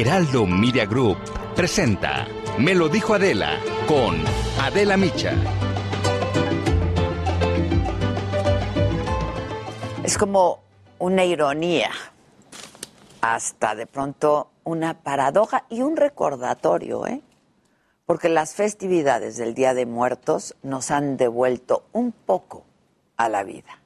Heraldo Media Group presenta Me lo dijo Adela con Adela Micha. Es como una ironía, hasta de pronto una paradoja y un recordatorio, ¿eh? Porque las festividades del Día de Muertos nos han devuelto un poco a la vida.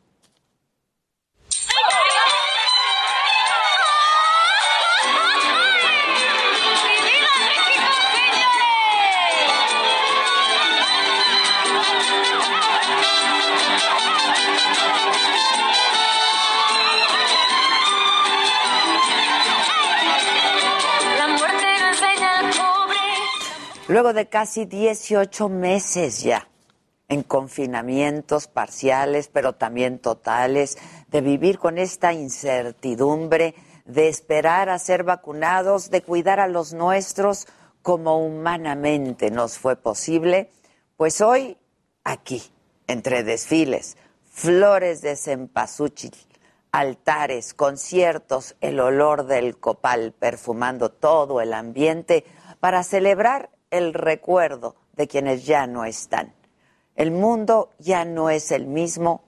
Luego de casi 18 meses ya en confinamientos parciales, pero también totales, de vivir con esta incertidumbre, de esperar a ser vacunados, de cuidar a los nuestros como humanamente nos fue posible, pues hoy aquí, entre desfiles, flores de cempasúchil, altares, conciertos, el olor del copal perfumando todo el ambiente para celebrar el recuerdo de quienes ya no están. El mundo ya no es el mismo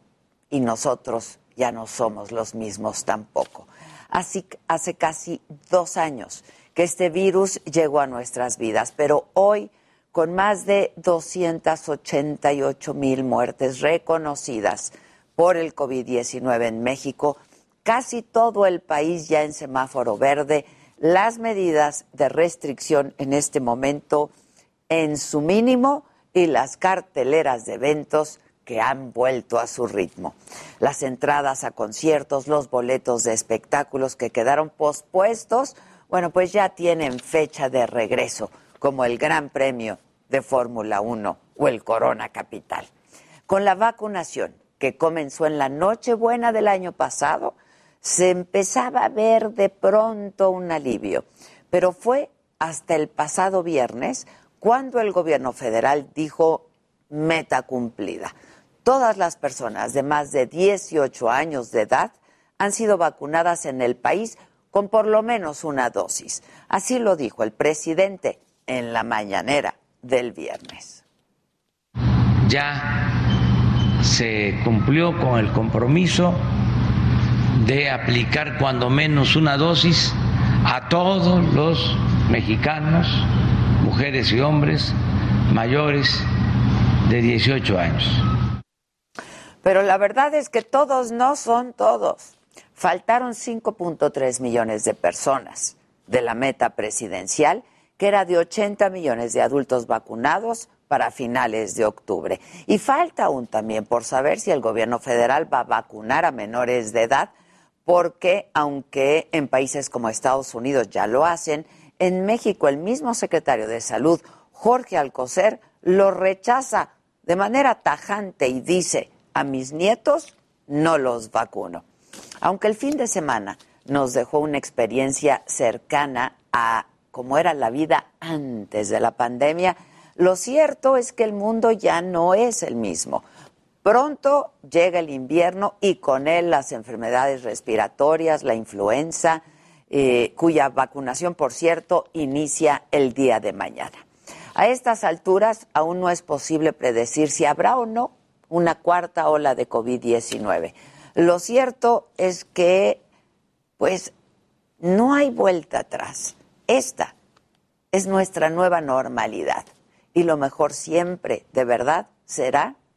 y nosotros ya no somos los mismos tampoco. Así hace casi dos años que este virus llegó a nuestras vidas, pero hoy, con más de 288 mil muertes reconocidas por el COVID-19 en México, casi todo el país ya en semáforo verde, las medidas de restricción en este momento en su mínimo y las carteleras de eventos que han vuelto a su ritmo. Las entradas a conciertos, los boletos de espectáculos que quedaron pospuestos, bueno, pues ya tienen fecha de regreso, como el Gran Premio de Fórmula 1 o el Corona Capital. Con la vacunación que comenzó en la Nochebuena del año pasado, se empezaba a ver de pronto un alivio, pero fue hasta el pasado viernes cuando el gobierno federal dijo meta cumplida. Todas las personas de más de 18 años de edad han sido vacunadas en el país con por lo menos una dosis. Así lo dijo el presidente en la mañanera del viernes. Ya se cumplió con el compromiso de aplicar cuando menos una dosis a todos los mexicanos, mujeres y hombres mayores de 18 años. Pero la verdad es que todos no son todos. Faltaron 5.3 millones de personas de la meta presidencial, que era de 80 millones de adultos vacunados para finales de octubre. Y falta aún también por saber si el gobierno federal va a vacunar a menores de edad porque aunque en países como Estados Unidos ya lo hacen, en México el mismo secretario de Salud, Jorge Alcocer, lo rechaza de manera tajante y dice, a mis nietos no los vacuno. Aunque el fin de semana nos dejó una experiencia cercana a cómo era la vida antes de la pandemia, lo cierto es que el mundo ya no es el mismo. Pronto llega el invierno y con él las enfermedades respiratorias, la influenza, eh, cuya vacunación, por cierto, inicia el día de mañana. A estas alturas aún no es posible predecir si habrá o no una cuarta ola de COVID-19. Lo cierto es que, pues, no hay vuelta atrás. Esta es nuestra nueva normalidad. Y lo mejor siempre, de verdad, será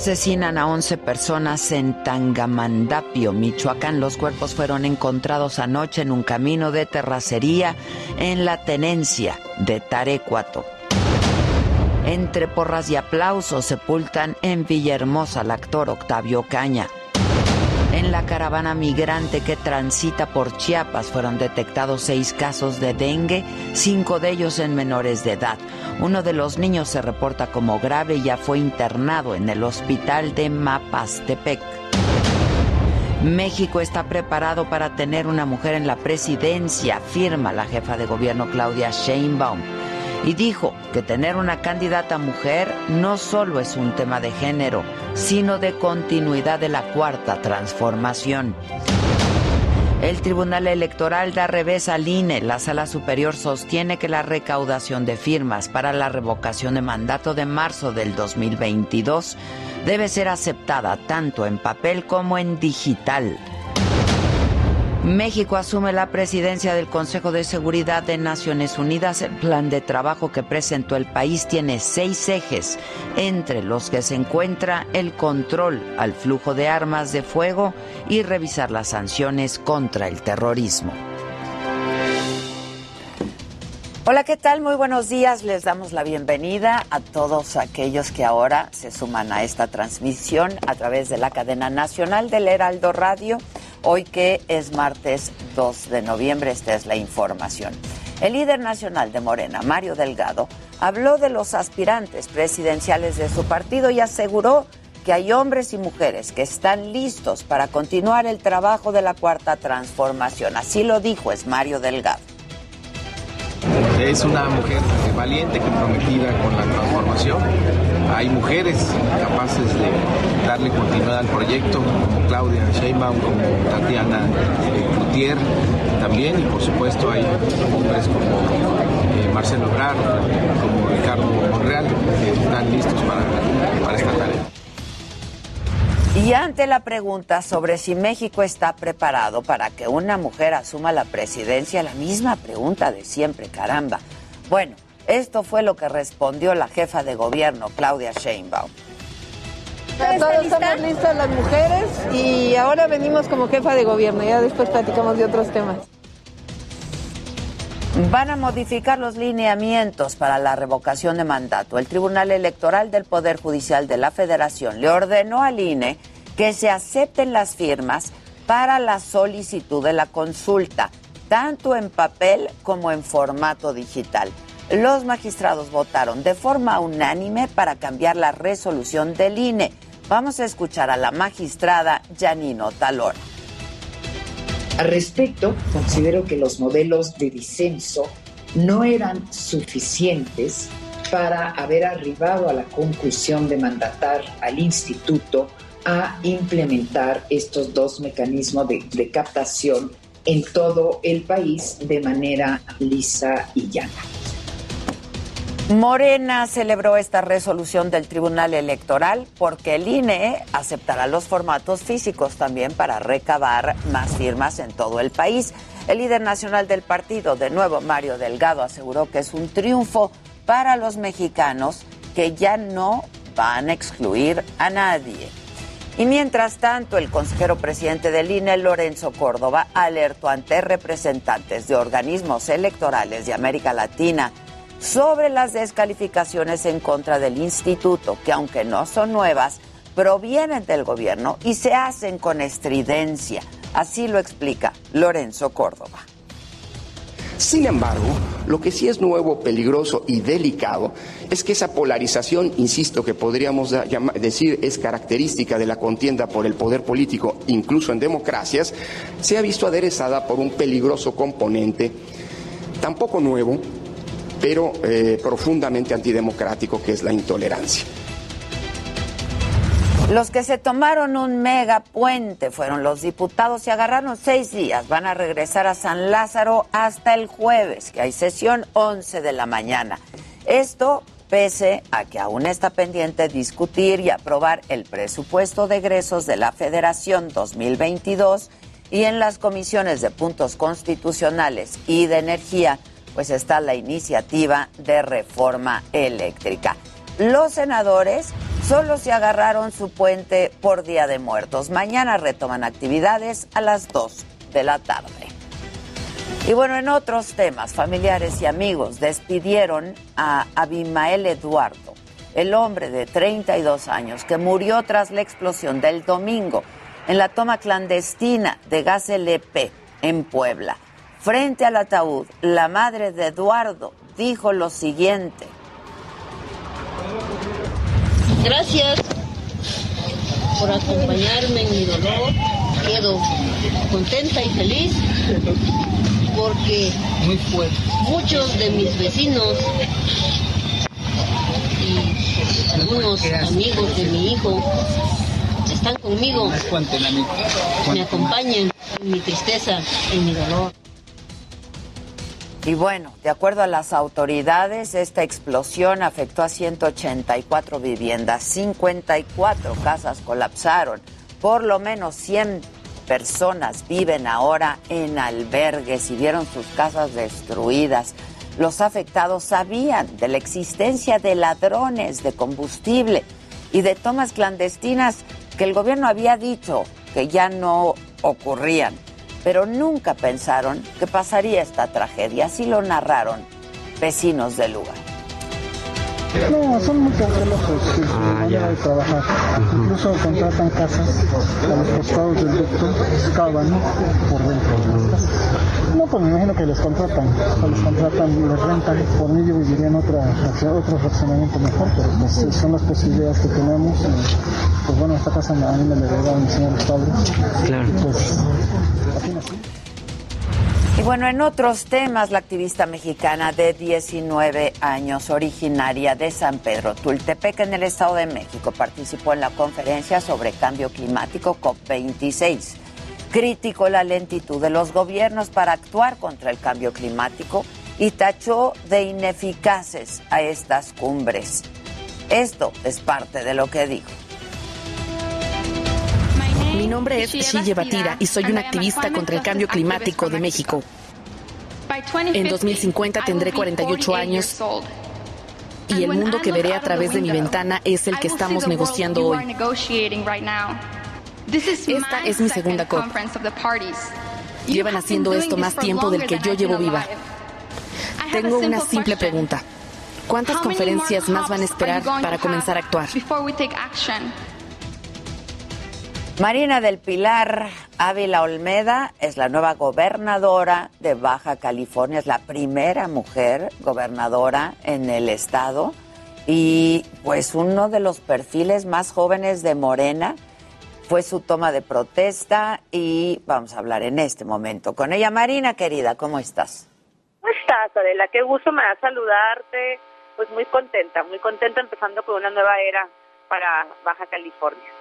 Asesinan a 11 personas en Tangamandapio, Michoacán. Los cuerpos fueron encontrados anoche en un camino de terracería en la tenencia de Tarecuato. Entre porras y aplausos sepultan en Villahermosa al actor Octavio Caña. En la caravana migrante que transita por Chiapas fueron detectados seis casos de dengue, cinco de ellos en menores de edad. Uno de los niños se reporta como grave y ya fue internado en el hospital de Mapastepec. México está preparado para tener una mujer en la presidencia, afirma la jefa de gobierno Claudia Sheinbaum y dijo que tener una candidata mujer no solo es un tema de género, sino de continuidad de la cuarta transformación. El Tribunal Electoral da revés al INE. La Sala Superior sostiene que la recaudación de firmas para la revocación de mandato de marzo del 2022 debe ser aceptada tanto en papel como en digital. México asume la presidencia del Consejo de Seguridad de Naciones Unidas. El plan de trabajo que presentó el país tiene seis ejes, entre los que se encuentra el control al flujo de armas de fuego y revisar las sanciones contra el terrorismo. Hola, ¿qué tal? Muy buenos días. Les damos la bienvenida a todos aquellos que ahora se suman a esta transmisión a través de la cadena nacional del Heraldo Radio Hoy que es martes 2 de noviembre, esta es la información. El líder nacional de Morena, Mario Delgado, habló de los aspirantes presidenciales de su partido y aseguró que hay hombres y mujeres que están listos para continuar el trabajo de la cuarta transformación. Así lo dijo es Mario Delgado. Es una mujer valiente, comprometida con la transformación hay mujeres capaces de darle continuidad al proyecto, como Claudia Sheinbaum, como Tatiana Gutier también, y por supuesto hay hombres como eh, Marcelo Obrar, como Ricardo Monreal, que están listos para, para esta tarea. Y ante la pregunta sobre si México está preparado para que una mujer asuma la presidencia, la misma pregunta de siempre, caramba. Bueno, esto fue lo que respondió la jefa de gobierno, Claudia Sheinbaum. Todos estamos listas las mujeres y ahora venimos como jefa de gobierno, ya después platicamos de otros temas. Van a modificar los lineamientos para la revocación de mandato. El Tribunal Electoral del Poder Judicial de la Federación le ordenó al INE que se acepten las firmas para la solicitud de la consulta, tanto en papel como en formato digital. Los magistrados votaron de forma unánime para cambiar la resolución del INE. Vamos a escuchar a la magistrada Janino Talor. Al respecto, considero que los modelos de disenso no eran suficientes para haber arribado a la conclusión de mandatar al instituto a implementar estos dos mecanismos de, de captación en todo el país de manera lisa y llana. Morena celebró esta resolución del Tribunal Electoral porque el INE aceptará los formatos físicos también para recabar más firmas en todo el país. El líder nacional del partido, de nuevo Mario Delgado, aseguró que es un triunfo para los mexicanos que ya no van a excluir a nadie. Y mientras tanto, el consejero presidente del INE, Lorenzo Córdoba, alertó ante representantes de organismos electorales de América Latina sobre las descalificaciones en contra del instituto, que aunque no son nuevas, provienen del gobierno y se hacen con estridencia. Así lo explica Lorenzo Córdoba. Sin embargo, lo que sí es nuevo, peligroso y delicado es que esa polarización, insisto, que podríamos decir es característica de la contienda por el poder político, incluso en democracias, se ha visto aderezada por un peligroso componente tampoco nuevo, pero eh, profundamente antidemocrático, que es la intolerancia. Los que se tomaron un mega puente fueron los diputados y agarraron seis días. Van a regresar a San Lázaro hasta el jueves, que hay sesión 11 de la mañana. Esto pese a que aún está pendiente discutir y aprobar el presupuesto de egresos de la Federación 2022 y en las comisiones de puntos constitucionales y de energía pues está la iniciativa de reforma eléctrica. Los senadores Solo se agarraron su puente por Día de Muertos. Mañana retoman actividades a las 2 de la tarde. Y bueno, en otros temas, familiares y amigos despidieron a Abimael Eduardo, el hombre de 32 años que murió tras la explosión del domingo en la toma clandestina de gas LP en Puebla. Frente al ataúd, la madre de Eduardo dijo lo siguiente. Gracias por acompañarme en mi dolor. Quedo contenta y feliz porque muchos de mis vecinos y algunos amigos de mi hijo están conmigo, me acompañan en mi tristeza, en mi dolor. Y bueno, de acuerdo a las autoridades, esta explosión afectó a 184 viviendas, 54 casas colapsaron, por lo menos 100 personas viven ahora en albergues y vieron sus casas destruidas. Los afectados sabían de la existencia de ladrones de combustible y de tomas clandestinas que el gobierno había dicho que ya no ocurrían pero nunca pensaron que pasaría esta tragedia. Así lo narraron vecinos del lugar. No, son muy cautelosos su manera de trabajar. Incluso contratan casas a los costados del ducto, excavan por dentro de las casas. No, pues me imagino que les contratan, o les contratan, les rentan, por medio vivirían otra, otro fraccionamiento mejor, pero pues son las posibilidades que tenemos. Y, pues bueno, esta casa a mí me la heredaron mis señores padres. Claro. Pues nací. Y bueno, en otros temas, la activista mexicana de 19 años, originaria de San Pedro Tultepec, en el Estado de México, participó en la conferencia sobre cambio climático COP26. Criticó la lentitud de los gobiernos para actuar contra el cambio climático y tachó de ineficaces a estas cumbres. Esto es parte de lo que dijo. Mi nombre es Shille Batira y soy una activista contra el cambio climático de México. En 2050 tendré 48 años y el mundo que veré a través de mi ventana es el que estamos negociando hoy. Esta es mi segunda COP. Llevan haciendo esto más tiempo del que yo llevo viva. Tengo una simple pregunta. ¿Cuántas conferencias más van a esperar para comenzar a actuar? Marina del Pilar Ávila Olmeda es la nueva gobernadora de Baja California, es la primera mujer gobernadora en el estado y pues uno de los perfiles más jóvenes de Morena fue su toma de protesta y vamos a hablar en este momento con ella. Marina, querida, ¿cómo estás? ¿Cómo estás, Adela? Qué gusto me da saludarte. Pues muy contenta, muy contenta empezando con una nueva era para Baja California.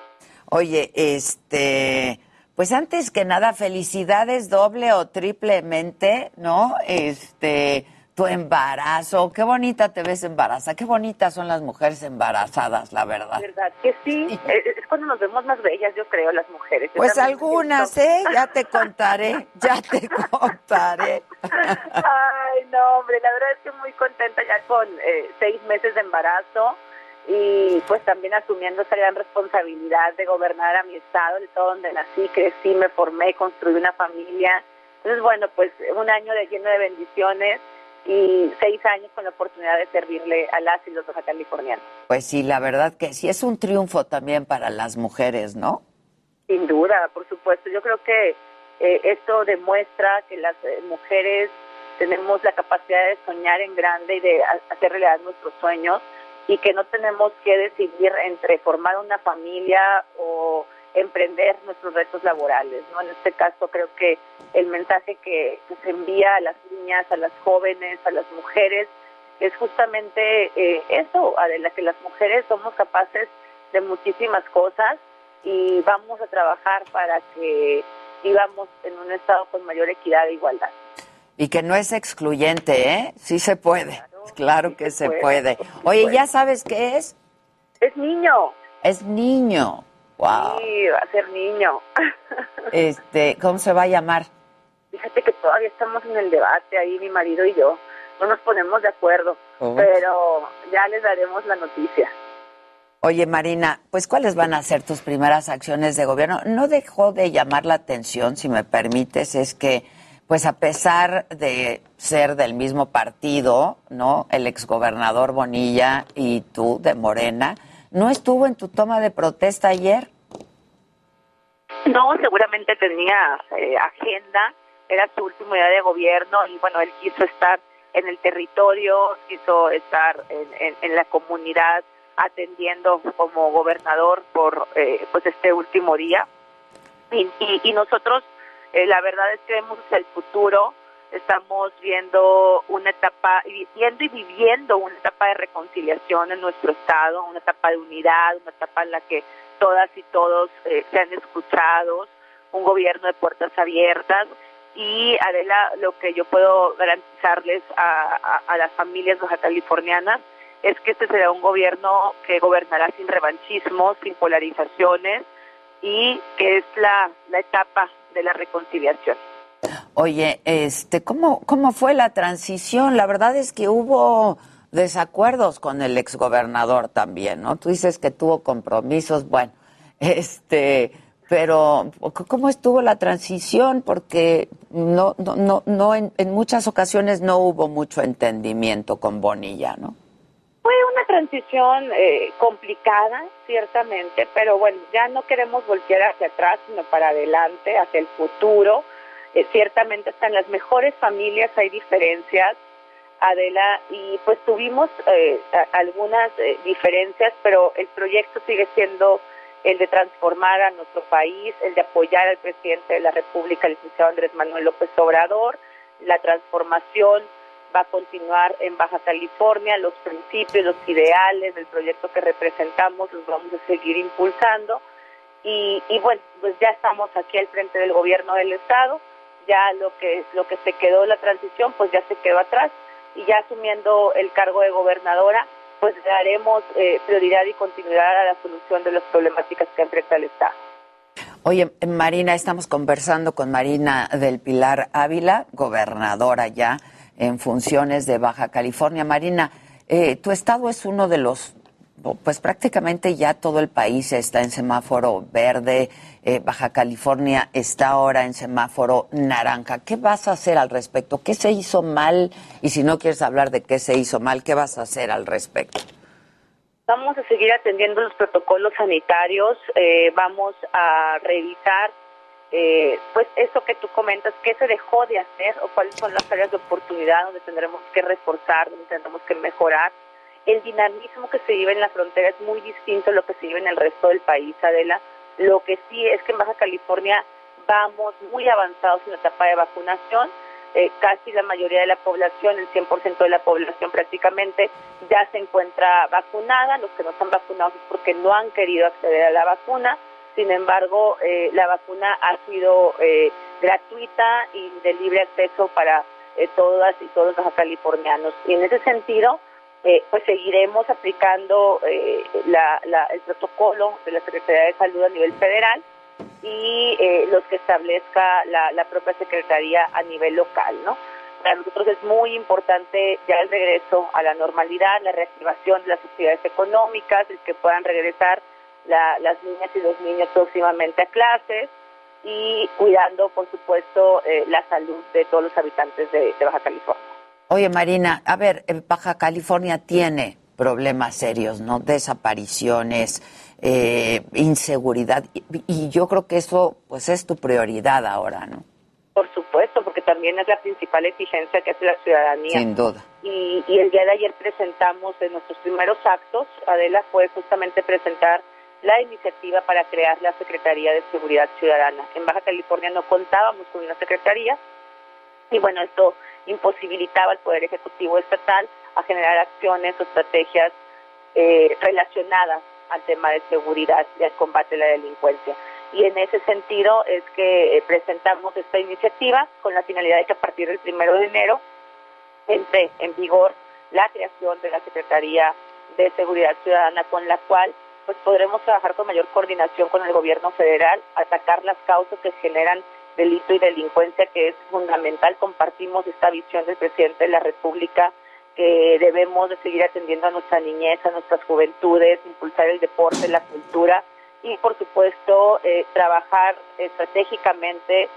Oye, este, pues antes que nada, felicidades doble o triplemente, ¿no? Este, tu embarazo, qué bonita te ves embarazada, qué bonitas son las mujeres embarazadas, la verdad. ¿Verdad que sí? Es cuando nos vemos más bellas, yo creo, las mujeres. pues algunas, ¿eh? Ya te contaré, ya te contaré. Ay, no, hombre, la verdad es que muy contenta ya con eh, seis meses de embarazo y pues también asumiendo esa gran responsabilidad de gobernar a mi estado, el todo donde nací, crecí, me formé, construí una familia. Entonces, bueno, pues un año de lleno de bendiciones y seis años con la oportunidad de servirle a las y los californianos. Pues sí, la verdad que sí, es un triunfo también para las mujeres, ¿no? Sin duda, por supuesto. Yo creo que eh, esto demuestra que las eh, mujeres tenemos la capacidad de soñar en grande y de hacer realidad nuestros sueños y que no tenemos que decidir entre formar una familia o emprender nuestros retos laborales. ¿no? En este caso creo que el mensaje que, se envía a las niñas, a las jóvenes, a las mujeres, es justamente eh, eso, Adela, que las mujeres somos capaces de muchísimas cosas y vamos a trabajar para que vivamos en un estado con mayor equidad e igualdad. Y que no es excluyente, ¿eh? Sí se puede. Claro que se puede. Oye, ¿ya sabes qué es? Es niño. Es niño. Wow. Sí, va a ser niño. Este, ¿cómo se va a llamar? Fíjate que todavía estamos en el debate ahí, mi marido y yo. No nos ponemos de acuerdo, pero ya les daremos la noticia. Oye, Marina, pues ¿cuáles van a ser tus primeras acciones de gobierno? No dejó de llamar la atención, si me permites, es que, pues a pesar de ser del mismo partido, ¿no? El exgobernador Bonilla y tú de Morena, ¿no estuvo en tu toma de protesta ayer? No, seguramente tenía eh, agenda, era su último día de gobierno y bueno, él quiso estar en el territorio, quiso estar en, en, la comunidad atendiendo como gobernador por eh, pues este último día y, y, nosotros eh, la verdad es que vemos el futuro estamos viendo una etapa viendo y viviendo una etapa de reconciliación en nuestro estado una etapa de unidad una etapa en la que todas y todos eh, sean escuchados un gobierno de puertas abiertas. Y Adela, lo que yo puedo garantizarles a, las familias baja californianas es que este será un gobierno que gobernará sin revanchismo, sin polarizaciones y que es la, la etapa de la reconciliación. Oye, este, ¿cómo, ¿cómo fue la transición? La verdad es que hubo desacuerdos con el exgobernador también, ¿no? Tú dices que tuvo compromisos, bueno, este, pero ¿cómo estuvo la transición? Porque no, no, no, no en, muchas ocasiones no hubo mucho entendimiento con Bonilla, ¿no? Fue una transición eh, complicada, ciertamente, pero bueno, ya no queremos voltear hacia atrás, sino para adelante, hacia el futuro. Eh, ciertamente hasta en las mejores familias hay diferencias, Adela, y pues tuvimos eh, algunas diferencias, pero el proyecto sigue siendo el de transformar a nuestro país, el de apoyar al presidente de la República, el licenciado Andrés Manuel López Obrador. La transformación va a continuar en Baja California, los principios, los ideales del proyecto que representamos los vamos a seguir impulsando. Y, y bueno, pues ya estamos aquí al frente del gobierno del Estado, ya lo que, lo que se quedó la transición, pues ya se quedó atrás y ya asumiendo el cargo de gobernadora, pues daremos eh, prioridad y continuidad a la solución de las problemáticas que enfrenta el Estado. Oye, Marina, estamos conversando con Marina del Pilar Ávila, gobernadora ya en funciones de Baja California. Marina, eh, tu estado es uno de los pues prácticamente ya todo el país está en semáforo verde. Eh, Baja California está ahora en semáforo naranja. ¿Qué vas a hacer al respecto? ¿Qué se hizo mal? Y si no quieres hablar de qué se hizo mal, ¿qué vas a hacer al respecto? Vamos a seguir atendiendo los protocolos sanitarios. Eh, vamos a revisar, eh, pues, eso que tú comentas, qué se dejó de hacer o cuáles son las áreas de oportunidad donde tendremos que reforzar, donde tendremos que mejorar el dinamismo que se vive en la frontera es muy distinto a lo que se vive en el resto del país, Adela. Lo que sí es que en Baja California vamos muy avanzados en la etapa de vacunación. Eh, casi la mayoría de la población, el 100% de la población prácticamente, ya se encuentra vacunada. Los que no están vacunados es porque no han querido acceder a la vacuna. Sin embargo, eh, la vacuna ha sido eh, gratuita y de libre acceso para todas y todos los californianos. Y en ese sentido, eh, pues seguiremos aplicando eh, el protocolo de la Secretaría de Salud a nivel federal y eh, los que establezca la, propia Secretaría a nivel local, ¿no? Para nosotros es muy importante ya el regreso a la normalidad, la reactivación de las actividades económicas, el que puedan regresar las niñas y los niños próximamente a clases y cuidando, por supuesto, la salud de todos los habitantes de Baja California. Oye, Marina, a ver, Baja California tiene problemas serios, ¿no? Desapariciones, eh, inseguridad, y, yo creo que eso, pues, es tu prioridad ahora, ¿no? Por supuesto, porque también es la principal exigencia que hace la ciudadanía. Sin duda. Y, y el día de ayer presentamos en nuestros primeros actos, Adela, fue justamente presentar la iniciativa para crear la Secretaría de Seguridad Ciudadana. En Baja California no contábamos con una secretaría, y bueno, esto imposibilitaba al Poder Ejecutivo Estatal a generar acciones o estrategias eh, relacionadas al tema de seguridad y al combate a la delincuencia. Y en ese sentido es que eh, presentamos esta iniciativa con la finalidad de que a partir del primero de enero entre en vigor la creación de la Secretaría de Seguridad Ciudadana con la cual pues podremos trabajar con mayor coordinación con el gobierno federal, atacar las causas que generan delito y delincuencia que es fundamental. Compartimos esta visión del presidente de la República que debemos de seguir atendiendo a nuestra niñez, a nuestras juventudes, impulsar el deporte, la cultura y por supuesto eh, trabajar estratégicamente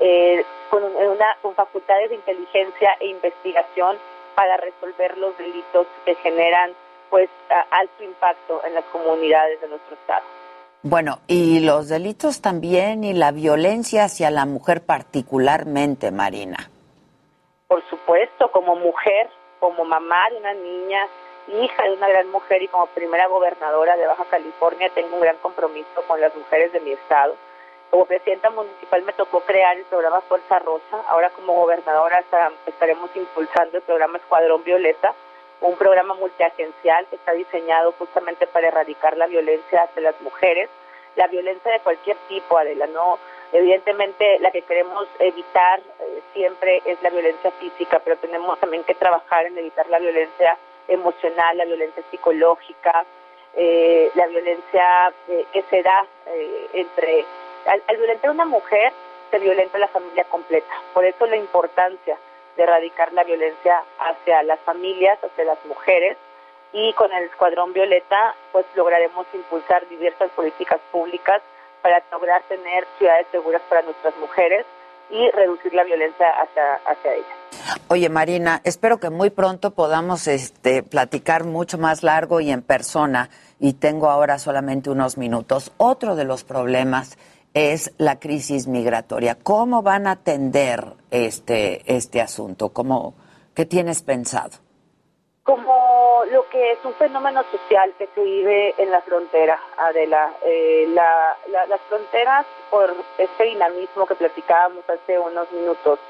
eh, con, una, con facultades de inteligencia e investigación para resolver los delitos que generan pues alto impacto en las comunidades de nuestro estado. Bueno, y los delitos también y la violencia hacia la mujer particularmente, Marina. Por supuesto, como mujer, como mamá de una niña, hija de una gran mujer y como primera gobernadora de Baja California tengo un gran compromiso con las mujeres de mi estado. Como presidenta municipal me tocó crear el programa Fuerza Rosa. Ahora como gobernadora estaremos impulsando el programa Escuadrón Violeta, un programa multiagencial que está diseñado justamente para erradicar la violencia hacia las mujeres, la violencia de cualquier tipo, Adela, no evidentemente la que queremos evitar eh, siempre es la violencia física, pero tenemos también que trabajar en evitar la violencia emocional, la violencia psicológica, eh, la violencia eh, que se da entre al, al violentar a una mujer se violenta la familia completa. Por eso la importancia de erradicar la violencia hacia las familias, hacia las mujeres, y con el Escuadrón Violeta pues lograremos impulsar diversas políticas públicas para lograr tener ciudades seguras para nuestras mujeres y reducir la violencia hacia, hacia ellas. Oye Marina, espero que muy pronto podamos este, platicar mucho más largo y en persona y tengo ahora solamente unos minutos. Otro de los problemas es la crisis migratoria. ¿Cómo van a atender este, este asunto? ¿Cómo, ¿Qué tienes pensado? Como lo que es un fenómeno social que se vive en la frontera, Adela. Eh, las fronteras, por este dinamismo que platicábamos hace unos minutos,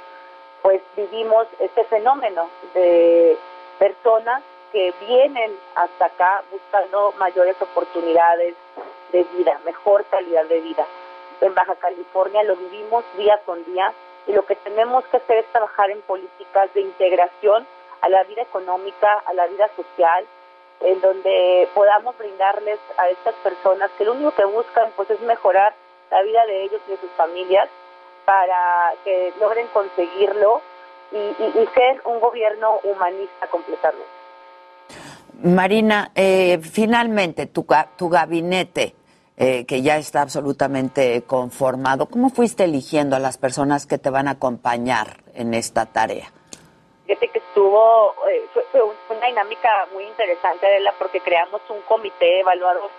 pues vivimos este fenómeno de personas que vienen hasta acá buscando mayores oportunidades de vida, mejor calidad de vida en Baja California, lo vivimos día con día y lo que tenemos que hacer es trabajar en políticas de integración a la vida económica, a la vida social, en donde podamos brindarles a estas personas que lo único que buscan pues es mejorar la vida de ellos y de sus familias para que logren conseguirlo y, ser un gobierno humanista completamente. Marina, eh, finalmente tu, tu gabinete eh, que ya está absolutamente conformado. ¿Cómo fuiste eligiendo a las personas que te van a acompañar en esta tarea? Fíjate que estuvo, eh, fue, una dinámica muy interesante, Adela, porque creamos un comité evaluador.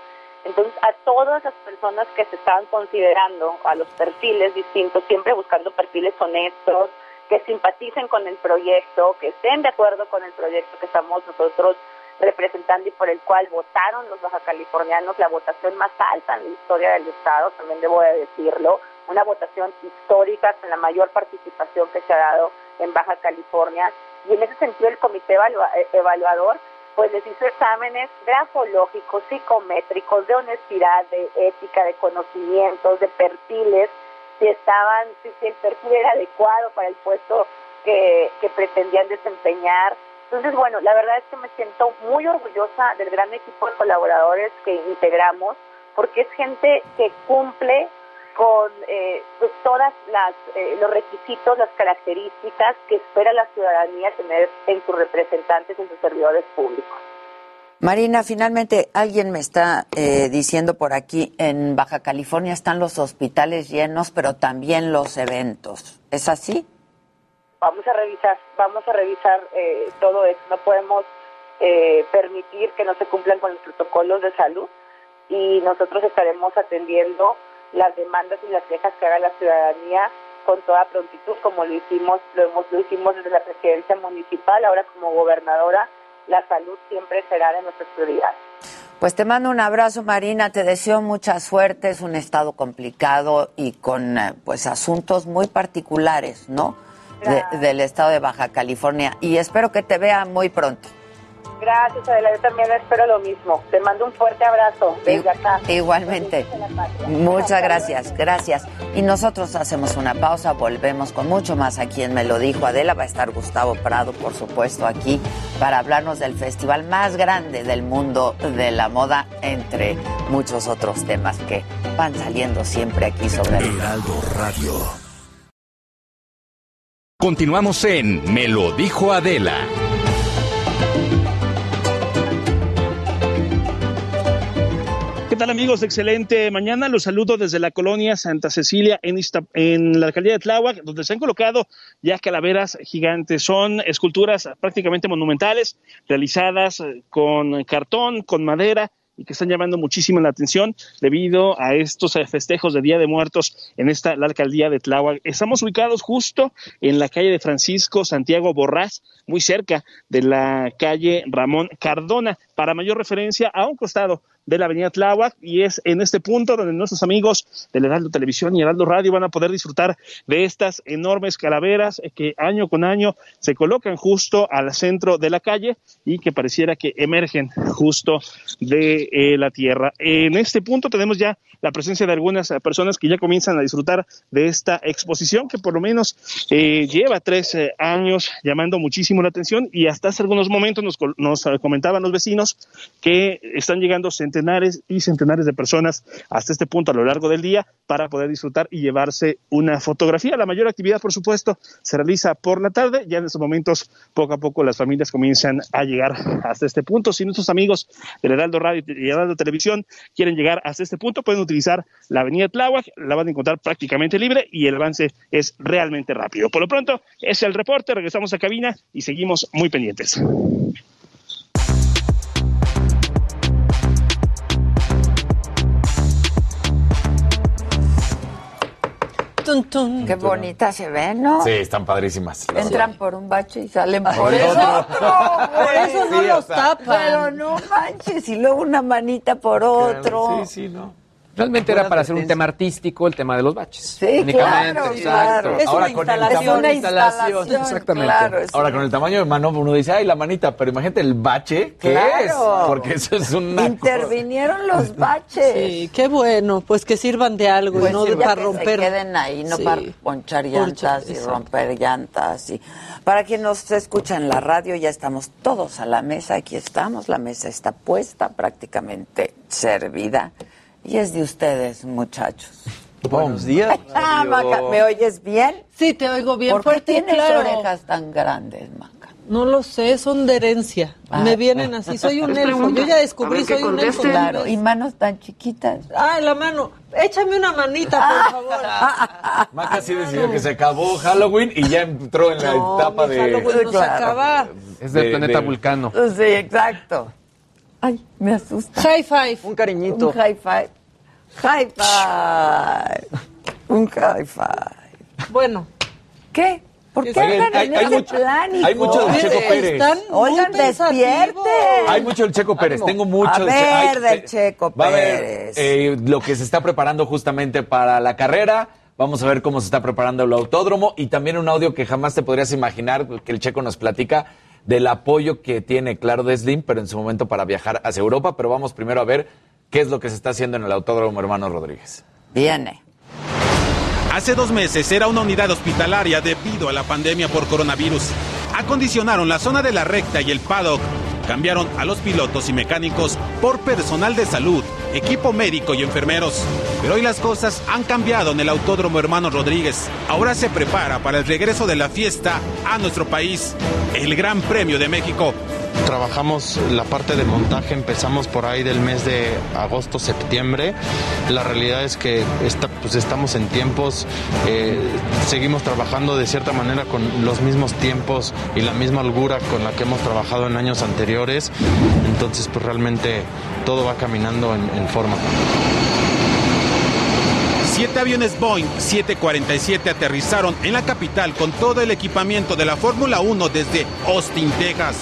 Entonces, a todas las personas que se estaban considerando, a los perfiles distintos, siempre buscando perfiles honestos, que simpaticen con el proyecto, que estén de acuerdo con el proyecto que estamos nosotros representando y por el cual votaron los baja californianos la votación más alta en la historia del Estado, también debo de decirlo, una votación histórica con la mayor participación que se ha dado en Baja California. Y en ese sentido el comité eh, evaluador pues les hizo exámenes grafológicos, psicométricos, de honestidad, de ética, de conocimientos, de perfiles, si estaban, si, el perfil era adecuado para el puesto que, que pretendían desempeñar, entonces, bueno, la verdad es que me siento muy orgullosa del gran equipo de colaboradores que integramos, porque es gente que cumple con eh, pues, todas eh, los requisitos, las características que espera la ciudadanía tener en sus representantes, en sus servidores públicos. Marina, finalmente alguien me está eh, diciendo por aquí, en Baja California están los hospitales llenos, pero también los eventos. ¿Es así? Vamos a revisar, vamos a revisar eh, todo eso. No podemos eh, permitir que no se cumplan con los protocolos de salud y nosotros estaremos atendiendo las demandas y las quejas que haga la ciudadanía con toda prontitud, como lo hicimos, lo hemos, lo hicimos desde la presidencia municipal, ahora como gobernadora, la salud siempre será de nuestras prioridades. Pues te mando un abrazo, Marina. Te deseo mucha suerte. Es un estado complicado y con eh, pues asuntos muy particulares, ¿no? Del estado de Baja California y espero que te vea muy pronto. Gracias, Adela. Yo también espero lo mismo. Te mando un fuerte abrazo desde acá. Igualmente. Muchas gracias, gracias. Y nosotros hacemos una pausa, volvemos con mucho más aquí en Me lo dijo Adela. Va a estar Gustavo Prado, por supuesto, aquí para hablarnos del festival más grande del mundo de la moda, entre muchos otros temas que van saliendo siempre aquí sobre el Heraldo Radio. Continuamos en Me lo dijo Adela. ¿Qué tal amigos? Excelente mañana. Los saludo desde la colonia Santa Cecilia en, la alcaldía de Tláhuac, donde se han colocado ya calaveras gigantes. Son esculturas prácticamente monumentales, realizadas eh, con cartón, con madera, y que están llamando muchísimo la atención debido a estos eh, festejos de Día de Muertos en esta la alcaldía de Tláhuac. Estamos ubicados justo en la calle de Francisco Santiago Borrás, muy cerca de la calle Ramón Cardona. Para mayor referencia, a un costado de la avenida Tláhuac y es en este punto donde nuestros amigos del Heraldo Televisión y Heraldo Radio van a poder disfrutar de estas enormes calaveras que año con año se colocan justo al centro de la calle y que pareciera que emergen justo de eh, la tierra. En este punto tenemos ya la presencia de algunas personas que ya comienzan a disfrutar de esta exposición que por lo menos eh, lleva tres eh, años llamando muchísimo la atención y hasta hace algunos momentos nos, comentaban los vecinos que están llegando y centenares de personas hasta este punto a lo largo del día para poder disfrutar y llevarse una fotografía. La mayor actividad, por supuesto, se realiza por la tarde. Ya en estos momentos, poco a poco, las familias comienzan a llegar hasta este punto. Si nuestros amigos del Heraldo Radio y Heraldo Televisión quieren llegar hasta este punto, pueden utilizar la avenida Tláhuac. La van a encontrar prácticamente libre y el avance es realmente rápido. Por lo pronto, es el reporte. Regresamos a cabina y seguimos muy pendientes. Qué bonita se ven, ¿no? Sí, están padrísimas. Entran por un bache y salen por, por eso. por eso no los tapan. Pero no manches, y luego una manita por otro. Sí, sí, no. Realmente era para hacer un tema artístico, el tema de los baches. Sí, únicamente, claro, exacto. claro. Es Ahora una con el instalación, tamaño- una instalación, exactamente. claro, es Ahora con el tamaño de mano uno dice, ay, la manita, pero imagínate el bache, ¿qué Claro. es? Porque eso es una Intervinieron los baches. Sí, qué bueno, pues que sirvan de algo Pues y no para que romper. Se queden ahí, no Sí. para ponchar llantas y exacto. romper llantas. Y para quien nos escucha en la radio, ya estamos todos a la mesa. Aquí estamos, la mesa está puesta, prácticamente servida. Y es de ustedes, muchachos. Buenos días. Ah, Maca, ¿me oyes bien? Sí, te oigo bien ¿Por qué fuerte y tienes claro. orejas tan grandes, Maca? No lo sé, son de herencia. Ah. Me vienen así, soy un elfo. Yo ya descubrí, soy un elfo. Claro, y manos tan chiquitas. Ah, la mano. Échame una manita, por favor. Maca sí decidió que se acabó Halloween y ya entró en la No, etapa mi de... Halloween no se Claro. acaba. Es del De- planeta de- Vulcano. Sí, exacto. Ay, me asusta. High five. Un cariñito. Un high five. High five. Un high five. Bueno, ¿Qué? ¿Por qué Oigan, andan hay- en hay ese mucho- plan, hay mucho del Checo Pérez. están Oigan, despierten. Hay mucho del Checo Pérez, Ánimo. tengo mucho A del ver, Che- del eh, Checo Va a ver Pérez. eh, lo que se está preparando justamente para la carrera. Vamos a ver cómo se está preparando el autódromo y también un audio que jamás te podrías imaginar que el Checo nos platica del apoyo que tiene, claro, de Slim, pero en su momento para viajar hacia Europa. Pero vamos primero a ver qué es lo que se está haciendo en el autódromo Hermano Rodríguez. Viene. Hace dos meses era una unidad hospitalaria debido a la pandemia por coronavirus. Acondicionaron la zona de la recta y el paddock. Cambiaron a los pilotos y mecánicos por personal de salud, equipo médico y enfermeros. Pero hoy las cosas han cambiado en el Autódromo Hermano Rodríguez. Ahora se prepara para el regreso de la fiesta a nuestro país, el Gran Premio de México. Trabajamos la parte de montaje, empezamos por ahí del mes de agosto, septiembre. La realidad es que esta- pues estamos en tiempos, eh, seguimos trabajando de cierta manera con los mismos tiempos y la misma holgura con la que hemos trabajado en años anteriores. Entonces, pues realmente todo va caminando en- en forma. Siete aviones Boeing 747 aterrizaron en la capital con todo el equipamiento de la Fórmula 1 desde Austin, Texas.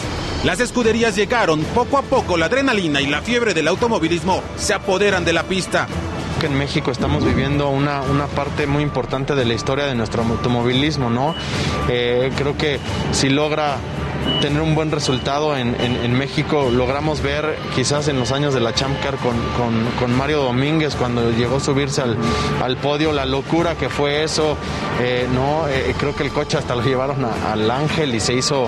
Las escuderías llegaron, poco a poco la adrenalina y la fiebre del automovilismo se apoderan de la pista. en México estamos viviendo una, una parte muy importante de la historia de nuestro automovilismo, ¿no? Eh, creo que si logra tener un buen resultado en, en- México, logramos ver quizás en los años de la Champ Car con, con- con Mario Domínguez cuando llegó a subirse al, al podio, la locura que fue eso, eh, ¿no? Eh, creo que el coche hasta lo llevaron al Ángel y se hizo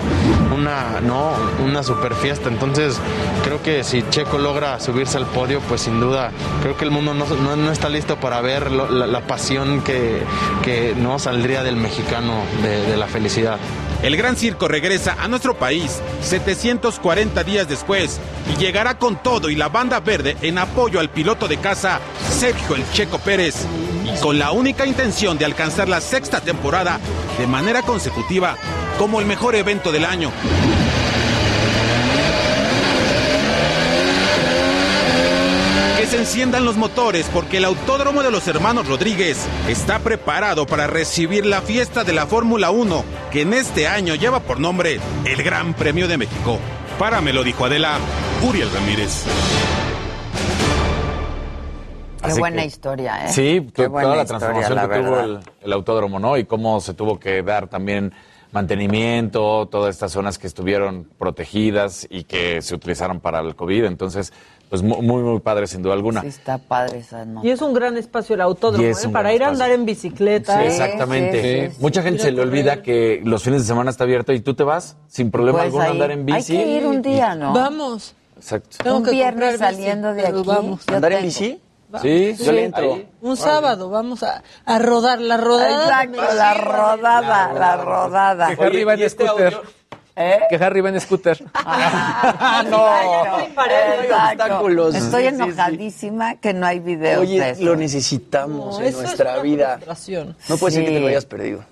una, ¿no? Una super fiesta, entonces creo que si Checo logra subirse al podio, pues sin duda creo que el mundo no, no- no está listo para ver la, pasión que, que no saldría del mexicano de la felicidad. El Gran Circo regresa a nuestro país 740 días después y llegará con todo y la banda verde en apoyo al piloto de casa Sergio El Checo Pérez y con la única intención de alcanzar la sexta temporada de manera consecutiva como el mejor evento del año. Se enciendan los motores porque el Autódromo de los Hermanos Rodríguez está preparado para recibir la fiesta de la Fórmula 1 que en este año lleva por nombre el Gran Premio de México. Para me lo dijo Adela, Uriel Ramírez. Qué Así buena que- historia, ¿eh? Sí, Qué toda la historia, transformación la que tuvo el, el autódromo, ¿no? Y cómo se tuvo que dar también mantenimiento, todas estas zonas que estuvieron protegidas y que se utilizaron para el COVID. Entonces, pues mu- muy, muy padre, sin duda alguna. Sí, está padre esa nota. Y es un gran espacio el autódromo, Y es ¿eh? para ir a andar en bicicleta. Sí, exactamente. Mucha gente se le olvida que los fines de semana está abierto y tú te vas sin problema Pues alguno a andar en bici. Hay que ir un día, ¿no? Vamos. Exacto. Tengo un que viernes bici, saliendo de aquí. vamos. ¿Andar en bici? Sí, Yo le entro. Un sábado vamos a, a rodar la rodada. Exacto, la rodada, la rodada. Que Harry va en scooter. ¿Eh? Que Harry va en scooter. no, exacto. obstáculos. Estoy Sí, sí, sí. enojadísima que no hay videos de Oye, eso. lo necesitamos No, en nuestra vida. No puede ser que te lo Sí. hayas perdido.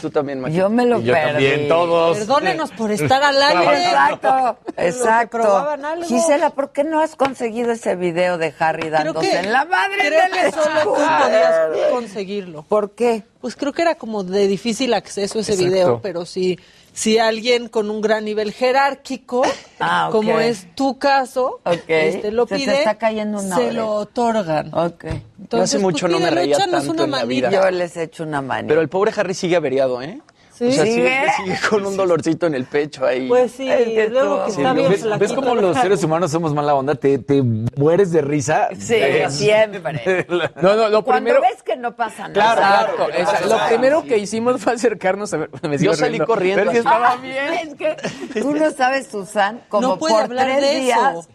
Tú también, Maggie. Yo me lo Y yo perdí. también, todos. Perdónenos por estar al aire. Exacto, exacto. Gisela, ¿por qué no has conseguido ese video de Harry dándose que, en la madre creo del que solo tú podías conseguirlo. ¿Por qué? Pues creo que era como de difícil acceso ese Exacto. video, pero si, si alguien con un gran nivel jerárquico, Ah, ok. como es tu caso, Ok. este, lo Se pide, está cayendo una se lo otorgan. Ok. Entonces, hace mucho pues, no me reía tanto en la manita. vida. Yo les echo una mano. Pero el pobre Harry sigue averiado, ¿eh? ¿Sí? O sea, ¿Sigue? sigue, con un dolorcito en el pecho ahí. Pues sí, Es luego que tú- está Sí, bien ¿Ves, ves cómo los seres humanos somos mala onda? Te, te mueres de risa. Sí, Eh, siempre. No, no, lo Cuando primero. ves que no pasa nada. Claro, claro. lo primero que hicimos fue acercarnos a ver. me Yo salí riendo. corriendo así. estaba Ah, bien. Es que tú no sabes, Susan, como No por hablar tres de días. eso.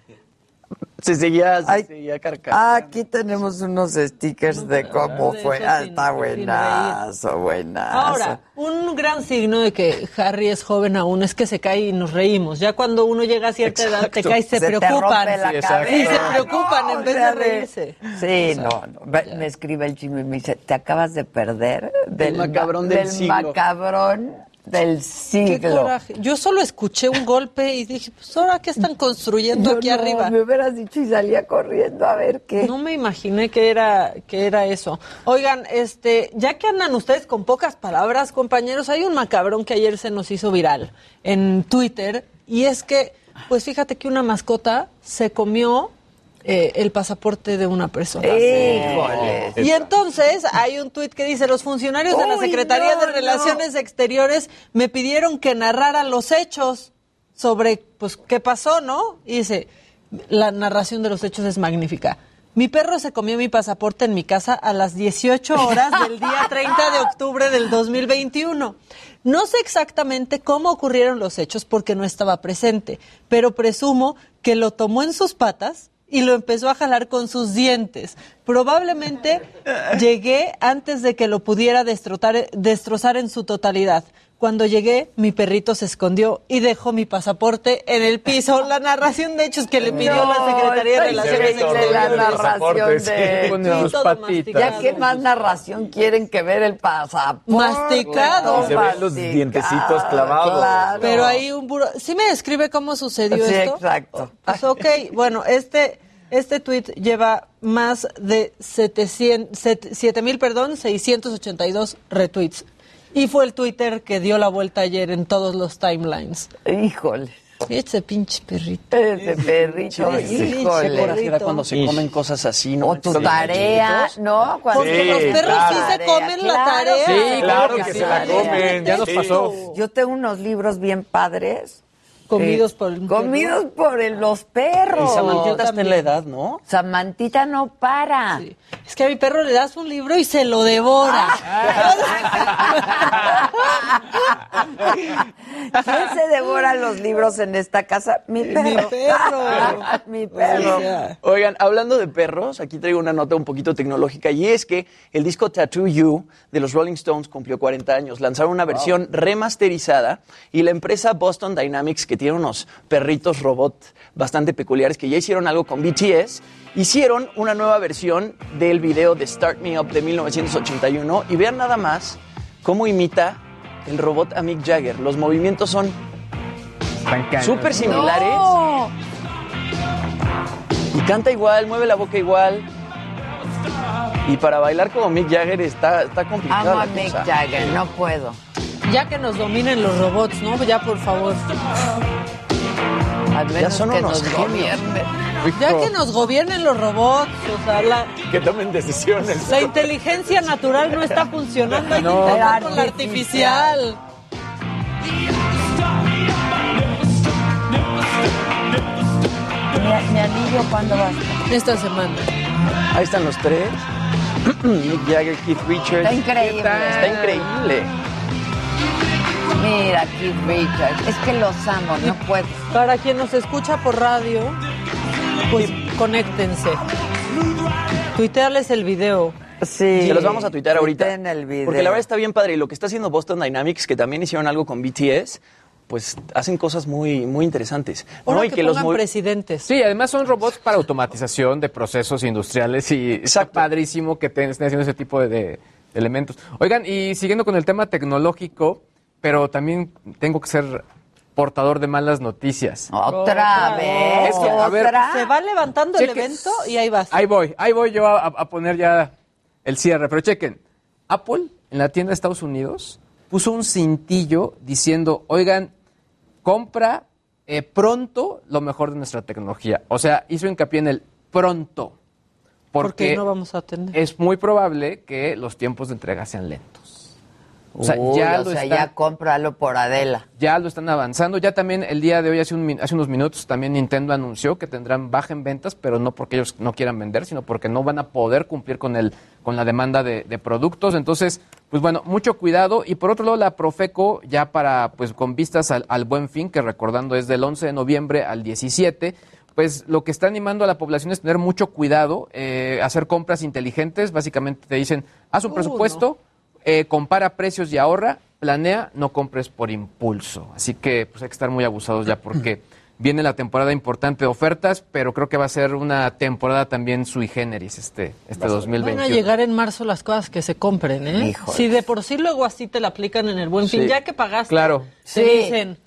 Se seguía, se Ay. seguía carcajando. Aquí tenemos unos stickers de cómo de fue. Ah, sin- está buenazo, buenazo. Ahora, un gran signo de que Harry es joven aún es que se cae y nos reímos. Ya cuando uno llega a cierta edad, te Exacto. caes, se, Se te preocupan. rompe la Sí, exacto. Y se preocupan en No, vez o sea, de reírse. Sí, no, no. Me escribe el chisme y me dice, te acabas de perder del, macabrón del siglo". macabrón del siglo. coraje. Yo solo escuché un golpe y dije, pues ahora qué están construyendo Yo aquí no, arriba. Me hubieras dicho y salía corriendo a ver qué. No me imaginé que era, que era eso. Oigan, este, ya que andan ustedes con pocas palabras, compañeros, hay un macabrón que ayer se nos hizo viral en Twitter y es que, pues fíjate que una mascota se comió eh, el pasaporte de una persona. Híjole. Y entonces hay un tuit que dice, los funcionarios de la Secretaría no, de Relaciones Exteriores me pidieron que narrara los hechos sobre, pues, qué pasó, ¿no? Y dice, la narración de los hechos es magnífica. Mi perro se comió mi pasaporte en mi casa a las 18 horas del día 30 de octubre del 2021. No sé exactamente cómo ocurrieron los hechos porque no estaba presente, pero presumo que lo tomó en sus patas y lo empezó a jalar con sus dientes. Probablemente llegué antes de que lo pudiera destrozar, destrozar en su totalidad. Cuando llegué, mi perrito se escondió y dejó mi pasaporte en el piso. La narración de hechos que le pidió la Secretaría de Relaciones increíble la Exteriores. narración de... Con patitas. Ya qué más narración quieren que ver el pasaporte. Masticado. Todo Se ven los dientecitos clavados. claro. Pero hay un buro... ¿Sí me describe cómo sucedió Sí, esto? exacto. Pues ok, bueno, este, este tweet lleva más de 700, set- 7 mil, perdón, 682 retweets. Y fue el Twitter que dio la vuelta ayer en todos los timelines. Híjole. Ese pinche perrito. Ese perrito, híjole. cuando se comen cosas así, ¿no? O tu tarea, ¿no? Cuando Porque Sí, los perros claro. sí se comen la Claro tarea. que Sí, Claro que sí, se la comen. Ya nos Sí. pasó. Yo tengo unos libros bien padres. Comidos eh, por el Comidos por el- los perros. Y Samantita está en la edad, ¿no? Samantita no para. Sí. Es que a mi perro le das un libro y se lo devora. ¿Quién se devora los libros en esta casa? Mi perro. Mi perro. Mi perro. Oigan, hablando de perros, aquí traigo una nota un poquito tecnológica y es que el disco Tattoo You de los Rolling Stones cumplió 40 años. Lanzaron una versión remasterizada y la empresa Boston Dynamics, que tiene unos perritos robot bastante peculiares que ya hicieron algo con BTS, hicieron una nueva versión del video de Start Me Up de 1981 y vean nada más cómo imita el robot a Mick Jagger. Los movimientos son súper similares. No. Y canta igual, mueve la boca igual. Y para bailar como Mick Jagger está, está complicado. Amo a Mick cosa. Jagger, no puedo. Ya que nos dominen los robots, ¿no? Ya, por favor. Al menos son que unos nos genios. gobiernen. Ya que nos gobiernen los robots, o sea, la, Que tomen decisiones. la inteligencia natural no está funcionando, hay que No. intentar con la artificial. Mi, mi anillo, ¿cuándo va a estar? Esta semana. Ahí están los tres. Mick Jagger, Keith Richards. Está increíble. Está increíble. Mira, Keith Richards. Es que los amo, no puedo. Para quien nos escucha por radio, pues conéctense. Tuitearles el video. Sí. Se los vamos a tuitear ahorita. En el video. Porque la verdad está bien padre. Y lo que está haciendo Boston Dynamics, que también hicieron algo con BTS, pues hacen cosas muy, muy interesantes. Ahora ¿no? Y que, que los presidentes. Sí, además son robots para automatización de procesos industriales y está padrísimo que estén haciendo ese tipo de, de elementos. Oigan, y siguiendo con el tema tecnológico, pero también tengo que ser portador de malas noticias. Otra vez. Es que, a ver, otra. Se va levantando el evento y ahí vas. Ahí voy, ahí voy yo a, a poner ya el cierre. Pero chequen, Apple en la tienda de Estados Unidos puso un cintillo diciendo, oigan, compra eh, pronto lo mejor de nuestra tecnología. O sea, hizo hincapié en el pronto. Porque Porque no vamos a tener. es muy probable que los tiempos de entrega sean lentos. O sea, Uy, ya o lo sea, está- ya cómpralo por Adela. ya lo están avanzando. Ya también el día de hoy, hace, un min- hace unos minutos, también Nintendo anunció que tendrán baja en ventas, pero no porque ellos no quieran vender, sino porque no van a poder cumplir con, el, con la demanda de, de productos. Entonces, pues bueno, mucho cuidado. Y por otro lado, la Profeco, ya para, pues con vistas al, al buen fin, que recordando es del 11 de noviembre al 17, pues lo que está animando a la población es tener mucho cuidado, eh, hacer compras inteligentes. Básicamente te dicen, haz un Uh, presupuesto, eh, compara precios y ahorra, planea, no compres por impulso. Así que pues hay que estar muy abusados ya porque viene la temporada importante de ofertas, pero creo que va a ser una temporada también sui generis este, este Van 2021. a llegar en marzo las cosas que se compren, ¿eh? Si de por sí luego así te la aplican en el buen fin, Sí. ya que pagaste, Claro. te Sí. dicen,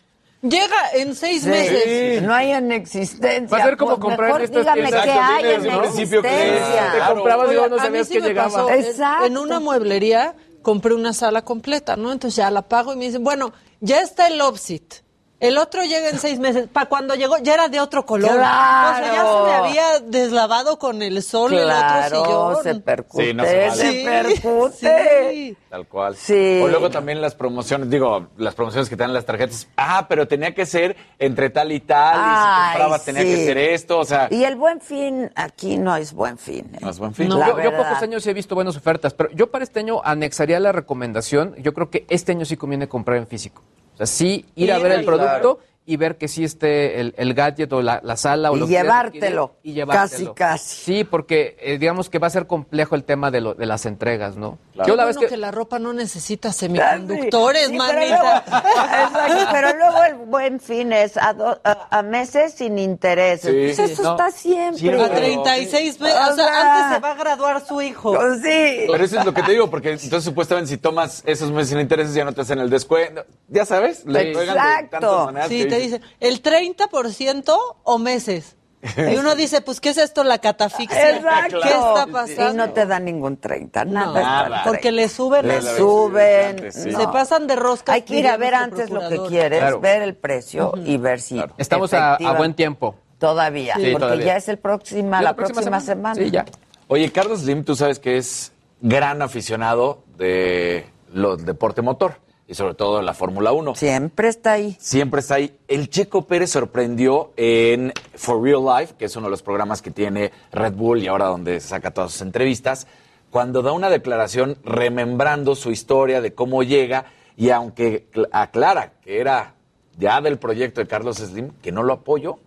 llega en seis Sí. meses. No hay en existencia. Va a ser como Pues comprar mejor estas dígame qué que hay en ¿no? Existencia. te comprabas y no a mí sabías sí que me llegaba. pasó. En- Exacto. En una mueblería compré una sala completa, ¿no? Entonces ya la pago y me dicen, bueno, ya está el Opsit. El otro llega en seis meses. Para cuando llegó ya era de otro color. Claro. O sea, ya se me había deslavado con el sol el otro Claro, sillón. se percute, Sí, no se vale. se percute. sí. Tal cual. Sí. O luego también las promociones, digo, las promociones que te dan las tarjetas. Ah, pero tenía que ser entre tal y tal, y si comprabas tenía que ser esto, o sea, Y el buen fin, aquí no es buen fin. ¿eh? no es buen fin. No, yo, yo pocos años he visto buenas ofertas, pero yo para este año anexaría la recomendación. Yo creo que este año sí conviene comprar en físico. Sea, sí ir a ver el producto. Y ver que sí esté el, el gadget o la, la sala o Y lo que llevártelo. adquirir, y llevártelo. Casi, casi. Sí, porque eh, digamos que va a ser complejo el tema de, lo- de las entregas, ¿no? Qué Yo la bueno vez que... que... la ropa no necesita semiconductores, Sí, pero manita. luego- exacto, pero luego el buen fin es a, do- a- a meses sin intereses. Sí. Pues eso No. está siempre. Siempre. A 36 meses. O O sea, sea, antes se va a graduar su hijo. Pues sí. Pero eso es lo que te digo, porque entonces supuestamente si tomas esos meses sin intereses ya no te hacen el descuento. Ya sabes, le juegan de Exacto. tantas maneras Sí, que te dicen, el 30% o meses. Y uno dice, pues, ¿qué es esto, la catafixia? Exacto. ¿Qué está Y pasando? no te dan ningún 30, nada. No, nada. Porque le suben Le suben. Sí. no. Se pasan de rosca. Hay que ir a ver antes lo que quieres, Claro. ver el precio y ver si. Estamos a, buen tiempo. Todavía, Sí, porque todavía. ya es el próxima, Ya la, próxima, semana. Sí, ya. Oye, Carlos Slim, tú sabes que es gran aficionado de los deporte motor y sobre todo de la Fórmula 1. Siempre está ahí. Siempre está ahí. El Checo Pérez sorprendió en For Real Life, que es uno de los programas que tiene Red Bull y ahora donde saca todas sus entrevistas, cuando da una declaración remembrando su historia de cómo llega y aunque cl- aclara que era ya del proyecto de Carlos Slim, que no lo apoyo,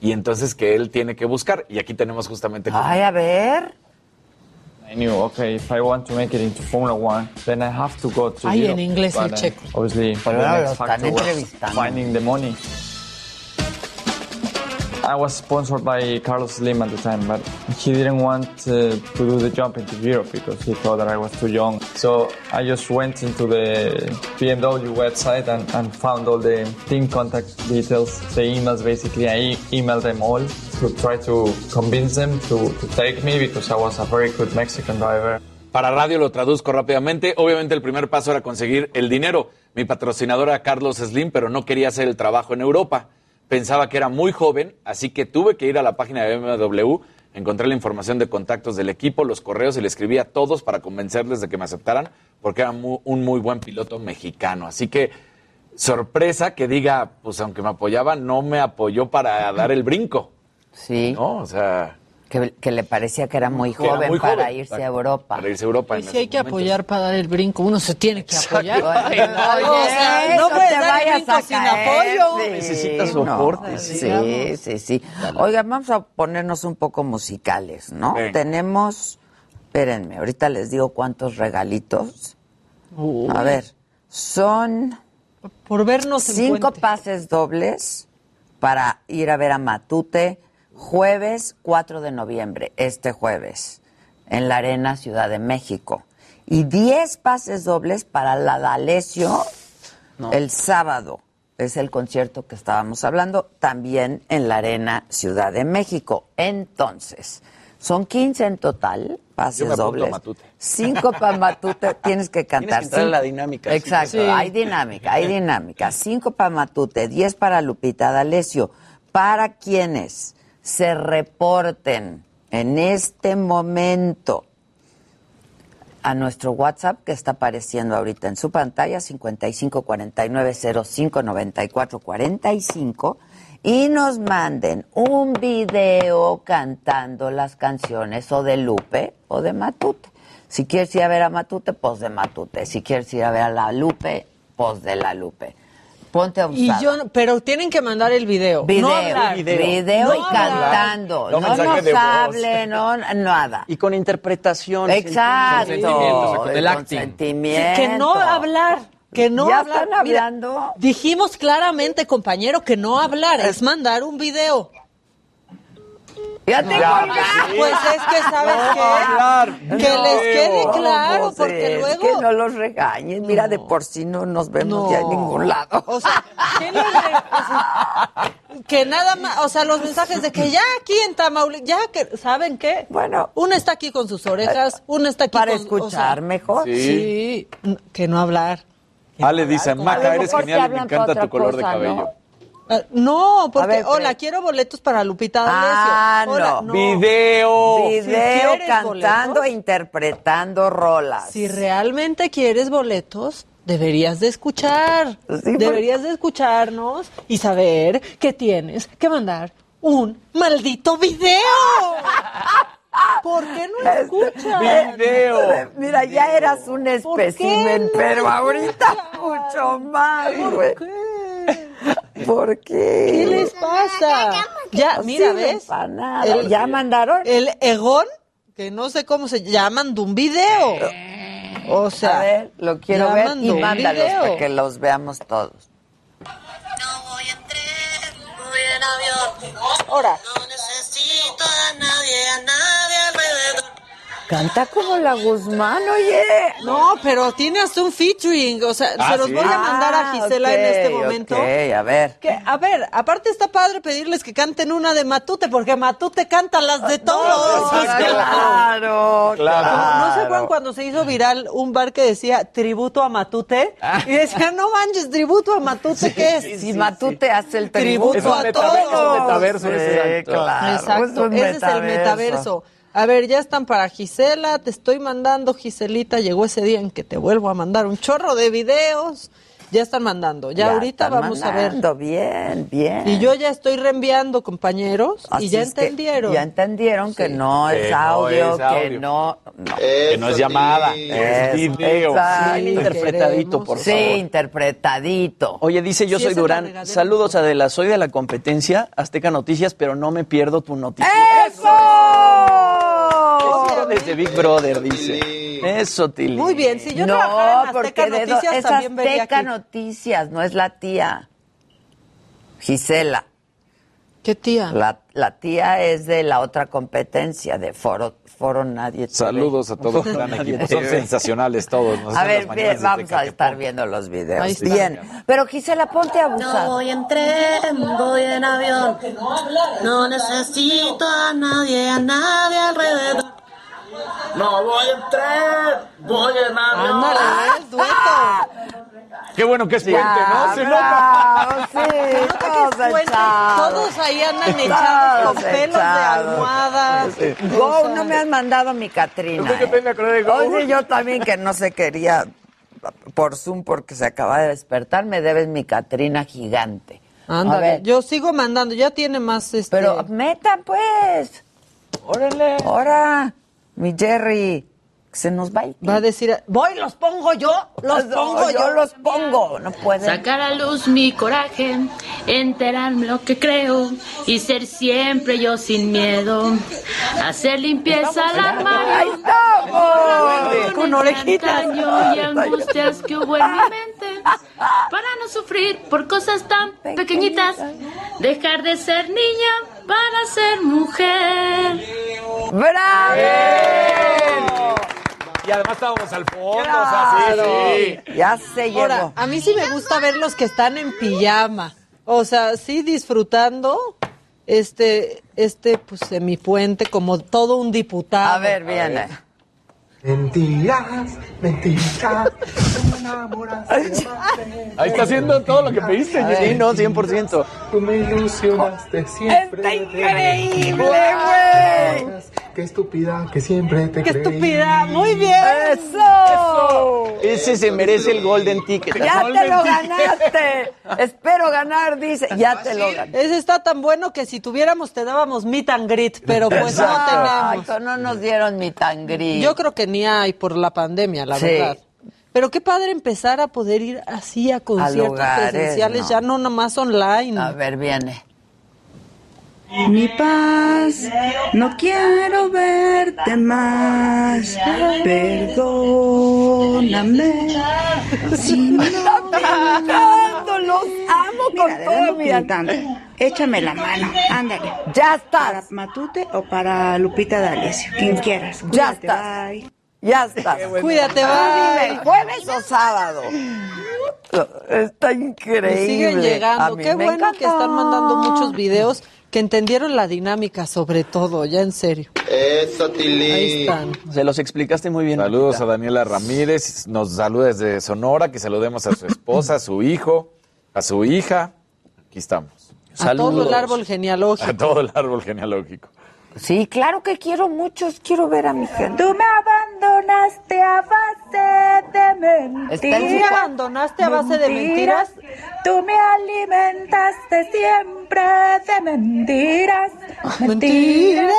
y entonces que él tiene que buscar. Y aquí tenemos justamente... Ay, a ver. I knew, okay, if I want to make it into Formula One, then I have to go to Ay, en Europe. inglés el But, uh, checo. Obviously, Pero the next factor was finding the money. I was sponsored by Carlos Slim at the time, but he didn't want uh, to do the jump into Europe because he thought that I was too young. So I just went into the BMW website and, and found all the team contact details, the emails basically. I emailed them all to try to convince them to, take me because I was a very good Mexican driver. Para radio lo traduzco rápidamente. Obviamente el primer paso era conseguir el dinero. Mi patrocinador era Carlos Slim, pero no quería hacer el trabajo en Europa. Pensaba que era muy joven, así que tuve que ir a la página de BMW, encontré la información de contactos del equipo, los correos y le escribí a todos para convencerles de que me aceptaran, porque era mu- un muy buen piloto mexicano. Así que sorpresa que diga, pues aunque me apoyaba, no me apoyó para dar el brinco. Sí. ¿No? O sea, Que, que le parecía que era muy Que era joven muy para joven, irse a. Europa. para irse a Europa. En sí hay que momentos. apoyar para dar el brinco. Uno se tiene que apoyar. Oye, o sea, no eso puedes te dar el vayas brinco sin apoyo. sí, Necesitas no, soporte, Sí, digamos. sí, sí. Oigan, vamos a ponernos un poco musicales, ¿no? Venga. Tenemos, espérenme, ahorita les digo cuántos regalitos. A ver, son Por vernos en cinco puente. pases dobles para ir a ver a Matute jueves 4 de noviembre, este jueves, en la Arena Ciudad de México. Y 10 pases dobles para la D'Alessio el sábado. Es el concierto que estábamos hablando, también en la Arena Ciudad de México. Entonces, son 15 en total, pases Yo me dobles. Matute. Cinco para Matute, tienes que cantar. que entrar en cinco. la dinámica, Exacto, sí. hay dinámica, hay dinámica. Cinco para Matute, diez para Lupita D'Alessio. Para quienes se reporten en este momento a nuestro WhatsApp que está apareciendo ahorita en su pantalla, 5549059445, y nos manden un video cantando las canciones o de Lupe o de Matute. Si quieres ir a ver a Matute, pues de Matute. Si quieres ir a ver a la Lupe, pues de la Lupe. Ponte a Y usar. yo, no- pero tienen que mandar el video. Video, no hablar. video, No y hablar. cantando. No nos hable, no nada. Y con interpretación. Exacto. Consentimiento, el el acting. Que no hablar. Que no ¿Ya hablar. están Mira, hablando? dijimos claramente, compañero, que no hablar es mandar un video. Ya te colgaste. Pues es que, ¿sabes qué? Que No, les quede ¿cómo claro, pues porque es? luego... Que no los regañen. Mira, de por sí no nos vemos ya en ningún lado. O sea, ¿qué les re- o sea, que nada más, o sea, los mensajes de que ya aquí en Tamaulipas, ya que, ¿saben qué? Bueno. Una está aquí con sus orejas, una está aquí Para con... o escuchar sea, mejor. Sí, que no hablar. Ale dice, A Maca, eres genial y me encanta tu color de cabello. ¿No? Ah, no, porque, ver, hola, quiero boletos para Lupita D'Alessio. Ah, Hola, no. Video. Video cantando boletos. e interpretando rolas. Si realmente quieres boletos, deberías de escuchar. Sí, deberías de escucharnos y saber que tienes que mandar un maldito video. ¿Por qué no escuchas? Video. Mira, ya eras un ¿Por espécimen, no pero ahorita mucho más, güey. ¿Qué? ¿Por qué? ¿Qué les pasa? Ya, No mira, ¿ves? El- ¿Ya mandaron? El Egón, que no sé cómo se llama, mandó un video. O sea, a ver, lo quiero ver y mándalos video. para que los veamos todos. Ahora, Canta como la Guzmán, oye. no, pero tienes un featuring, o sea, Ah, se los ¿sí? voy a mandar a Ah, Gisela en este momento. ok, a ver. Que, a ver, aparte está padre pedirles que canten una de Matute, porque Matute canta las de todos. Ah, o sea, claro, Claro. ¿No se acuerdan cuando se hizo viral un bar que decía tributo a Matute? Y decía, no manches, tributo a Matute, ¿qué es? Si Matute hace el Tributo tributo a todos. todos. metaverso, Sí, exacto. claro. Exacto, es un ese es el metaverso. A ver, ya están para Gisela, te estoy mandando, Giselita, llegó ese día en que te vuelvo a mandar un chorro de videos Ya están mandando. Ya, ahorita vamos a ver. mandando, Bien, bien. Y yo ya estoy reenviando, compañeros, Así y ya entendieron. ya entendieron que no Que es no audio, es que audio. no. no. que no es llamada, Es- es video. Bien interpretadito, por Sí, favor. interpretadito. Oye, dice yo Sí, soy Durán. Saludos Adela, soy de la competencia Azteca Noticias, pero no me pierdo tu noticia. ¡Eso! Desde Big Brother, dice. Eso, Tili. Muy bien, si yo no, trabajara en Azteca porque de do- Noticias es también vería Azteca aquí. Noticias, no es la tía. Gisela. ¿Qué tía? La, la tía es de la otra competencia, de Foro, Foro Nadie TV. Saludos a todos el gran equipo. Son sensacionales todos. Nos A ver, bien, vamos a estar viendo los videos. Ahí está. Bien. Pero Gisela, ponte a abusar. No voy en tren, voy en avión. No necesito a nadie, a nadie alrededor. No voy en tren, voy en avión. Ándale, ¿eh? dueto. Qué bueno que es puente, Ya, ¿no? Se bravo, nota. sí, todos Fuente, echados. Todos ahí andan echados Todos pelos de echados. almohada. Go, no me has mandado mi Catrina. Yo también me acordé de Go. Oye, yo también que no se quería por Zoom porque se acaba de despertar, me debes mi Catrina gigante. A Ándale, ver, yo sigo mandando, ya tiene más este. pero meta pues. Órale. Ahora, mi Jerry, se nos va. Va a decir, voy, los pongo yo, los No, pongo yo. yo los pongo, no pueden. Sacar a luz mi coraje, enterarme lo que creo y ser siempre yo sin miedo. Hacer limpieza al armario. estamos! Con orejitas. y angustias que hubo en mi mente. Para no sufrir por cosas tan pequeñitas. Dejar de ser niña para ser mujer. ¡Bravo! Y además estábamos al fondo, o sea, sí, sí. Ya se llegó. Ahora, a mí sí me gusta ver los que están en pijama. O sea, sí disfrutando este, este, pues, semipuente como todo un diputado. A ver, viene. Mentiras, mentiras. tú me enamoraste. Ahí está haciendo todo lo que pediste, Sí, no, 100%. Tú me ilusionaste siempre. ¡Está increíble, güey! Qué estúpida que siempre te ¡Qué creí. estúpida! ¡Muy bien! ¡Eso! Ese se merece el Golden Ticket. ¡Ya te lo ganaste! Espero ganar, dice. Ya te lo gané. Ese está tan bueno que si tuviéramos te dábamos meet and greet, pero pues no tenemos. Exacto, no nos dieron mi tangri. Yo creo que hay por la pandemia, la Sí. verdad. Pero qué padre empezar a poder ir así a conciertos lugares, presenciales, ¿no? ya no nomás online. A ver, viene. Mi paz, no quiero verte más. Perdóname. Si no cantando, los amo con Mira, todo mi pintando. Échame la mano, ándale. Ya Para estás, Matute o para Lupita D'Alessio, quien quieras. Ya estás. bye. Ya estás. Cuídate, Tú bye. Dime, ¿jueves o sábado? Está increíble. Siguen A llegando. mí Qué me bueno que están mandando muchos videos que entendieron la dinámica, sobre todo, ya en serio. Eso, Ahí Tili. están. Se los explicaste muy bien. Saludos a. Daniela Ramírez, nos saluda desde Sonora, que saludemos a su esposa, a su hijo, a su hija. Aquí estamos. A todo el Saludos. árbol genealógico. A todo el árbol genealógico. Sí, claro que quiero muchos, quiero ver a mi gente. Tú me abandonaste a base de Está en ¿Tú su me mentiras. abandonaste a base de mentiras? Tú me alimentaste siempre de mentiras. Mentiras.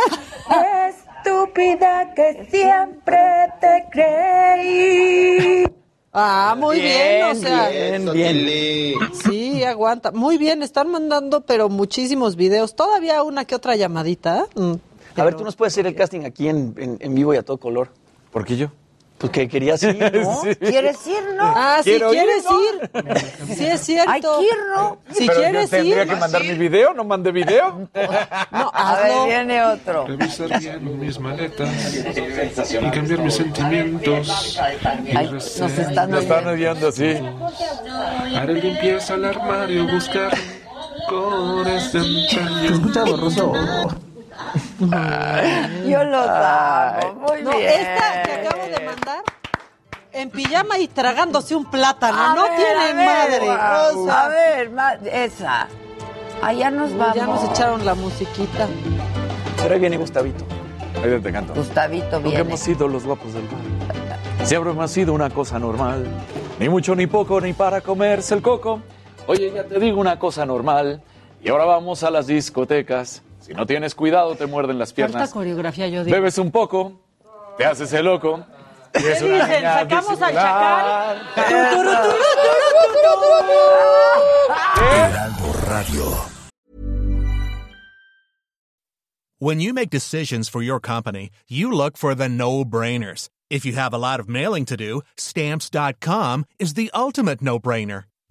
Estúpida que siempre te creí. Ah, muy bien, o sea. Bien, bien. Sí, aguanta. Muy bien, están mandando, pero muchísimos videos. Todavía una que otra llamadita. Mm, A ver, tú nos puedes hacer el casting aquí en, en, en vivo y a todo color. ¿Por qué yo? Pues que querías ir, ¿no? ¿Quieres ir, no? Ah, si ir, quieres ¿no? ir. Sí, es cierto. Hay que ir, ¿no? Si Pero yo quieres tendría ir. que mandar mi video, ¿no mandé video? No, A ver, viene otro. Revisar bien mis maletas y cambiar mis sentimientos. Ay, nos están Lo están oyendo, sí. Haré limpieza al armario, buscar colores de antaño. escucha borroso? Yo los amo. Muy No, bien. esta que acabo de mandar, en pijama y tragándose un plátano. A no ver, tiene a ver, madre. O sea, a ver, ma- esa. Allá nos vamos. ya nos echaron la musiquita. Pero ahí viene Gustavito. Ahí te canto. Gustavito Nunca viene. hemos sido los guapos del bar. Siempre hemos sido una cosa normal. Ni mucho ni poco, ni para comerse el coco. Oye, ya te digo una cosa normal. Y ahora vamos a las discotecas. Si no tienes cuidado, te muerden las piernas. coreografía, yo digo. Bebes un poco, te haces el loco. Y ¿Qué es una dicen? ¿Sacamos al chacal? Radio. When you make decisions for your company, you look for the no-brainers. If you have a lot of mailing to do, stamps.com is the ultimate no-brainer.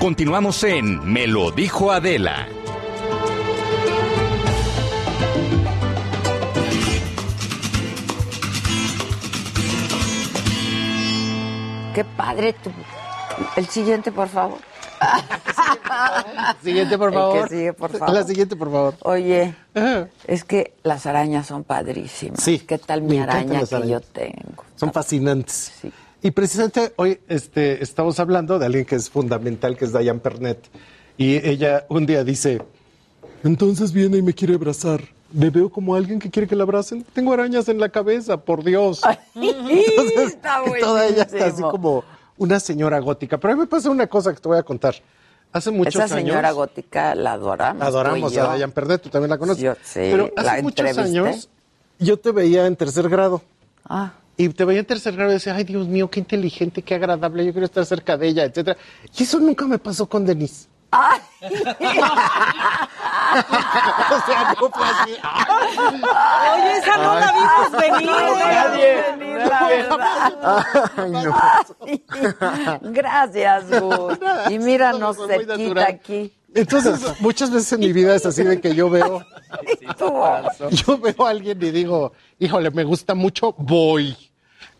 Continuamos en Me lo dijo Adela. Qué padre tu... El siguiente, por favor. Siguiente, por El favor. que sigue, por favor. La siguiente, por favor. Oye, es que las arañas son padrísimas. Sí. ¿Qué tal mi araña que yo tengo? Son fascinantes. Y precisamente hoy este, estamos hablando de alguien que es fundamental, que es Diane Pernet. Y ella un día dice, entonces viene y me quiere abrazar. ¿Me veo como alguien que quiere que la abracen? Tengo arañas en la cabeza, por Dios. Entonces, Está toda ella está así como una señora gótica. Pero a mí me pasa una cosa que te voy a contar. Hace muchos Esa señora años... gótica la adoramos. Adoramos a Diane Pernet, tú también la conoces. Yo sí, Pero hace muchos entrevisté. años yo te veía en tercer grado. Ah. Y te veía en tercer grado y decía, ay Dios mío, qué inteligente, qué agradable, yo quiero estar cerca de ella, etcétera. Y eso nunca me pasó con Denise. Ay. o sea, no fue así. Oye, esa no la vimos venir. No la vimos venir, la verdad. Gracias, Gus. Y míranos cerquita aquí. Entonces, muchas veces en mi vida es así de que yo veo, yo veo a alguien y digo, híjole, me gusta mucho, voy.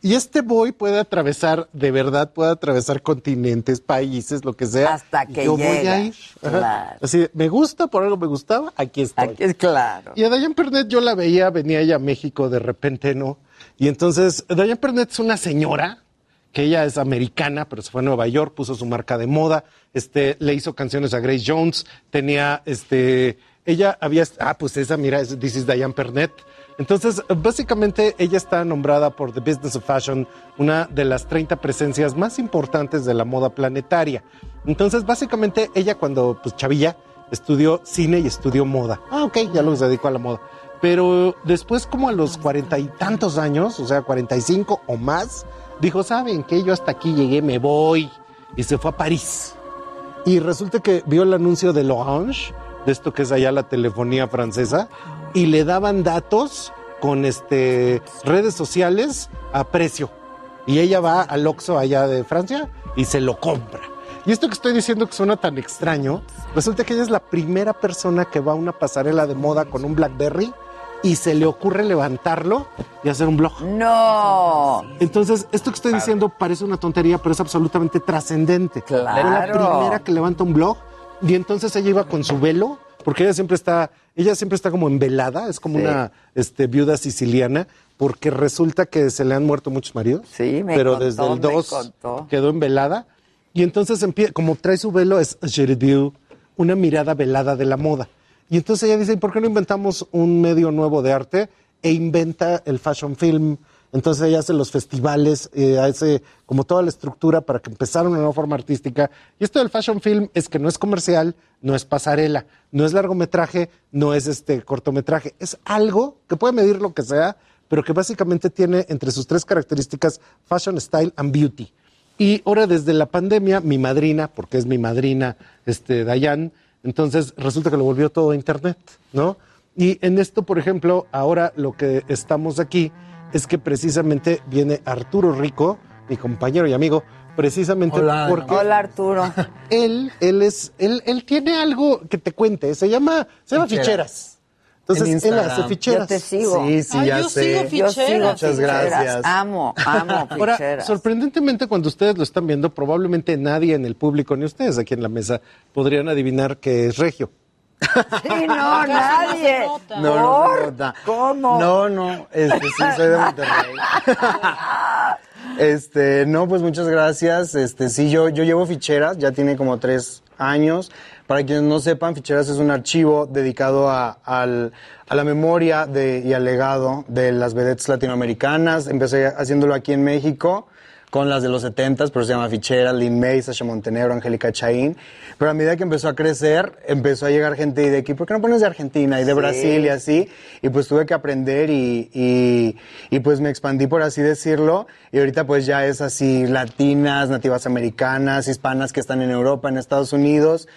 Y este voy puede atravesar, de verdad, puede atravesar continentes, países, lo que sea. Hasta que yo voy llega, a ir. Claro. Así, me gusta, por algo me gustaba, aquí estoy. Aquí es claro. Y a Dayan Pernet yo la veía, venía ella a México de repente, ¿no? Y entonces, Dayan Pernet es una señora, que ella es americana, pero se fue a Nueva York, puso su marca de moda, este, le hizo canciones a Grace Jones, tenía, este, ella había, ah, pues esa, mira, es, this is Diane Pernet. Entonces, básicamente, ella está nombrada por The Business of Fashion una de las 30 presencias más importantes de la moda planetaria. Entonces, básicamente, ella cuando, pues, chavilla, estudió cine y estudió moda. Ah, ok, ya luego se dedicó a la moda. Pero después, como a los cuarenta y tantos años, o sea, 45 o más, dijo, ¿saben qué? Yo hasta aquí llegué, me voy. Y se fue a París. Y resulta que vio el anuncio de L'Orange, de esto que es allá la telefonía francesa, y le daban datos con este redes sociales a precio. Y ella va al Oxxo allá de Francia y se lo compra. Y esto que estoy diciendo que suena tan extraño, resulta que ella es la primera persona que va a una pasarela de moda con un BlackBerry y se le ocurre levantarlo y hacer un blog. No. Entonces, esto que estoy diciendo parece una tontería, pero es absolutamente trascendente. Claro. Fue la primera que levanta un blog y entonces ella iba con su velo, porque ella siempre está, ella siempre está como envelada, es como Sí. una este, viuda siciliana, porque resulta que se le han muerto muchos maridos. Sí, me Pero contó, desde el me 2 contó. quedó envelada. Y entonces como trae su velo, es una mirada velada de la moda. Y entonces ella dice, ¿por qué no inventamos un medio nuevo de arte? E inventa el fashion film. Entonces ella hace los festivales, eh, hace como toda la estructura para que empezara una nueva forma artística. Y esto del fashion film es que no es comercial, no es pasarela, no es largometraje, no es este cortometraje. Es algo que puede medir lo que sea, pero que básicamente tiene entre sus tres características fashion, style and beauty. Y ahora desde la pandemia, mi madrina, porque es mi madrina, este, Dayan, entonces resulta que lo volvió todo a internet, ¿no? Y en esto, por ejemplo, ahora lo que estamos aquí es que precisamente viene Arturo Rico, mi compañero y amigo, precisamente Hola. porque Hola, Arturo. él, él es, él, él tiene algo que te cuente, se llama, se llama Ficheras. ficheras. Entonces, En él hace ficheras. Yo te sigo. Sí, sí, ya sé. Yo sigo Muchas ficheras. gracias. Amo, amo Ahora, ficheras. sorprendentemente, cuando ustedes lo están viendo, probablemente nadie en el público, ni ustedes aquí en la mesa, podrían adivinar que es regio. Sí, no, nadie. No, no nota. ¿Cómo? No, no, este, sí, soy de Monterrey. Este, no, pues muchas gracias. Este, sí, yo, yo llevo ficheras, ya tiene como tres años. Para quienes no sepan, ficheras es un archivo dedicado a, al- a la memoria de, y al legado de las vedettes latinoamericanas. Empecé haciéndolo aquí en México con las de los 70 pero se llama Fichera, Lin May, Sasha Montenegro, Angélica Chaín. Pero a medida que empezó a crecer, empezó a llegar gente de aquí, ¿por qué no pones de Argentina y de Sí. Brasil y así? Y pues tuve que aprender y, y, y pues me expandí, por así decirlo. Y ahorita pues ya es así latinas, nativas americanas, hispanas que están en Europa, en Estados Unidos.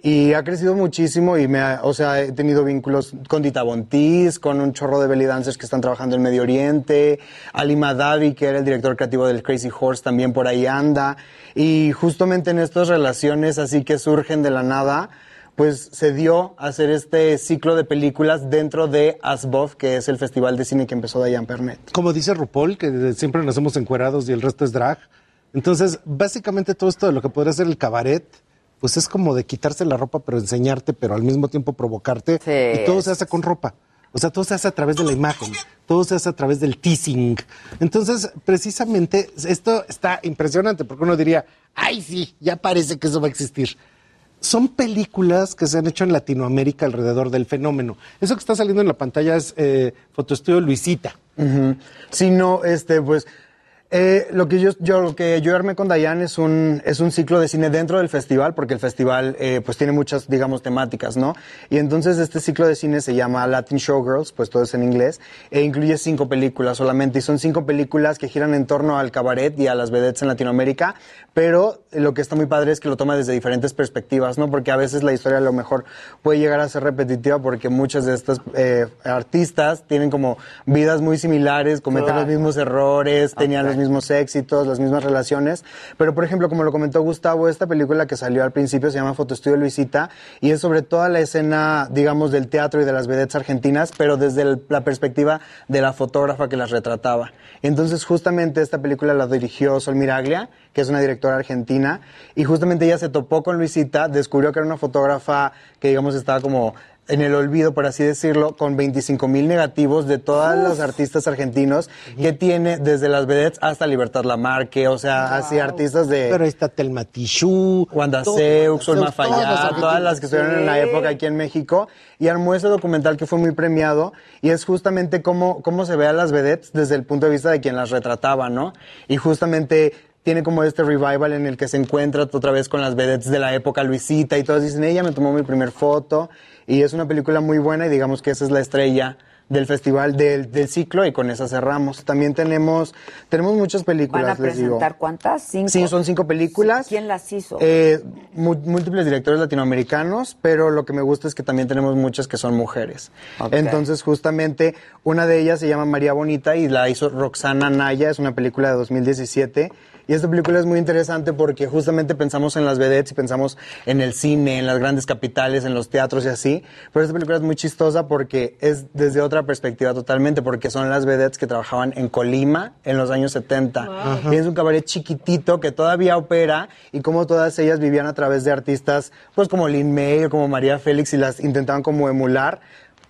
Y ha crecido muchísimo y me ha- o sea, he tenido vínculos con Dita Bontis, con un chorro de belly dancers que están trabajando en Medio Oriente, Ali Madavi, que era el director creativo del Crazy Horse, también por ahí anda. Y justamente en estas relaciones así que surgen de la nada, pues se dio a hacer este ciclo de películas dentro de ASBOF, que es el festival de cine que empezó Diane Pernet. Como dice RuPaul, que siempre nos hacemos encuerados y el resto es drag. Entonces, básicamente todo esto de lo que podría ser el cabaret, pues es como de quitarse la ropa, pero enseñarte, pero al mismo tiempo provocarte. y todo se hace con ropa. O sea, todo se hace a través de la imagen, todo se hace a través del teasing. Entonces, precisamente, esto está impresionante, porque uno diría, ay, sí, ya parece que eso va a existir. Son películas que se han hecho en Latinoamérica alrededor del fenómeno. Eso que está saliendo en la pantalla es eh, Fotoestudio Luisita. Ujú. Sí, no, este, pues, eh, lo que yo, yo, lo que yo armé con Dayan es un, es un ciclo de cine dentro del festival, porque el festival, eh, pues tiene muchas, digamos, temáticas, ¿no? Y entonces este ciclo de cine se llama Latin Showgirls, pues todo es en inglés, e incluye cinco películas solamente, y son cinco películas que giran en torno al cabaret y a las vedettes en Latinoamérica, pero lo que está muy padre es que lo toma desde diferentes perspectivas, ¿no? Porque a veces la historia a lo mejor puede llegar a ser repetitiva porque muchas de estas eh, artistas tienen como vidas muy similares, cometen Claro. los mismos errores, tenían los mismos éxitos, las mismas relaciones. Pero, por ejemplo, como lo comentó Gustavo, esta película que salió al principio se llama Fotoestudio Luisita y es sobre toda la escena, digamos, del teatro y de las vedettes argentinas, pero desde el- la perspectiva de la fotógrafa que las retrataba. Entonces, justamente esta película la dirigió Sol Miraglia, que es una directora argentina, y justamente ella se topó con Luisita, descubrió que era una fotógrafa que, digamos, estaba como en el olvido, por así decirlo, con 25 mil negativos de todos los artistas argentinos que tiene desde las vedettes hasta Libertad Lamarque, o sea, así artistas de... Pero ahí está Telma Tijoux, Wanda Seux, Fayad, argentinas. todas las que estuvieron en la Sí. época aquí en México, y armó ese documental que fue muy premiado, y es justamente cómo, cómo se ve a las vedettes desde el punto de vista de quien las retrataba, ¿no? Y justamente tiene como este revival en el que se encuentra otra vez con las vedettes de la época Luisita, y todos dicen, ella me tomó mi primer foto, y es una película muy buena, y digamos que esa es la estrella del festival del, del ciclo y con esa cerramos. También tenemos tenemos muchas películas, ¿Van a les digo. presentar cuántas? ¿Cinco? Sí, son cinco películas. ¿Quién las hizo? Eh, múltiples directores latinoamericanos, pero lo que me gusta es que también tenemos muchas que son mujeres. Entonces, justamente, una de ellas se llama María Bonita y la hizo Roxana Naya, es una película de 2017. Y esta película es muy interesante porque justamente pensamos en las vedettes y pensamos en el cine, en las grandes capitales, en los teatros y así. Pero esta película es muy chistosa porque es desde otra perspectiva totalmente, porque son las vedettes que trabajaban en Colima en los años 70. Wow. Y es un cabaret chiquitito que todavía opera y como todas ellas vivían a través de artistas, pues como Lin May o como María Félix y las intentaban como emular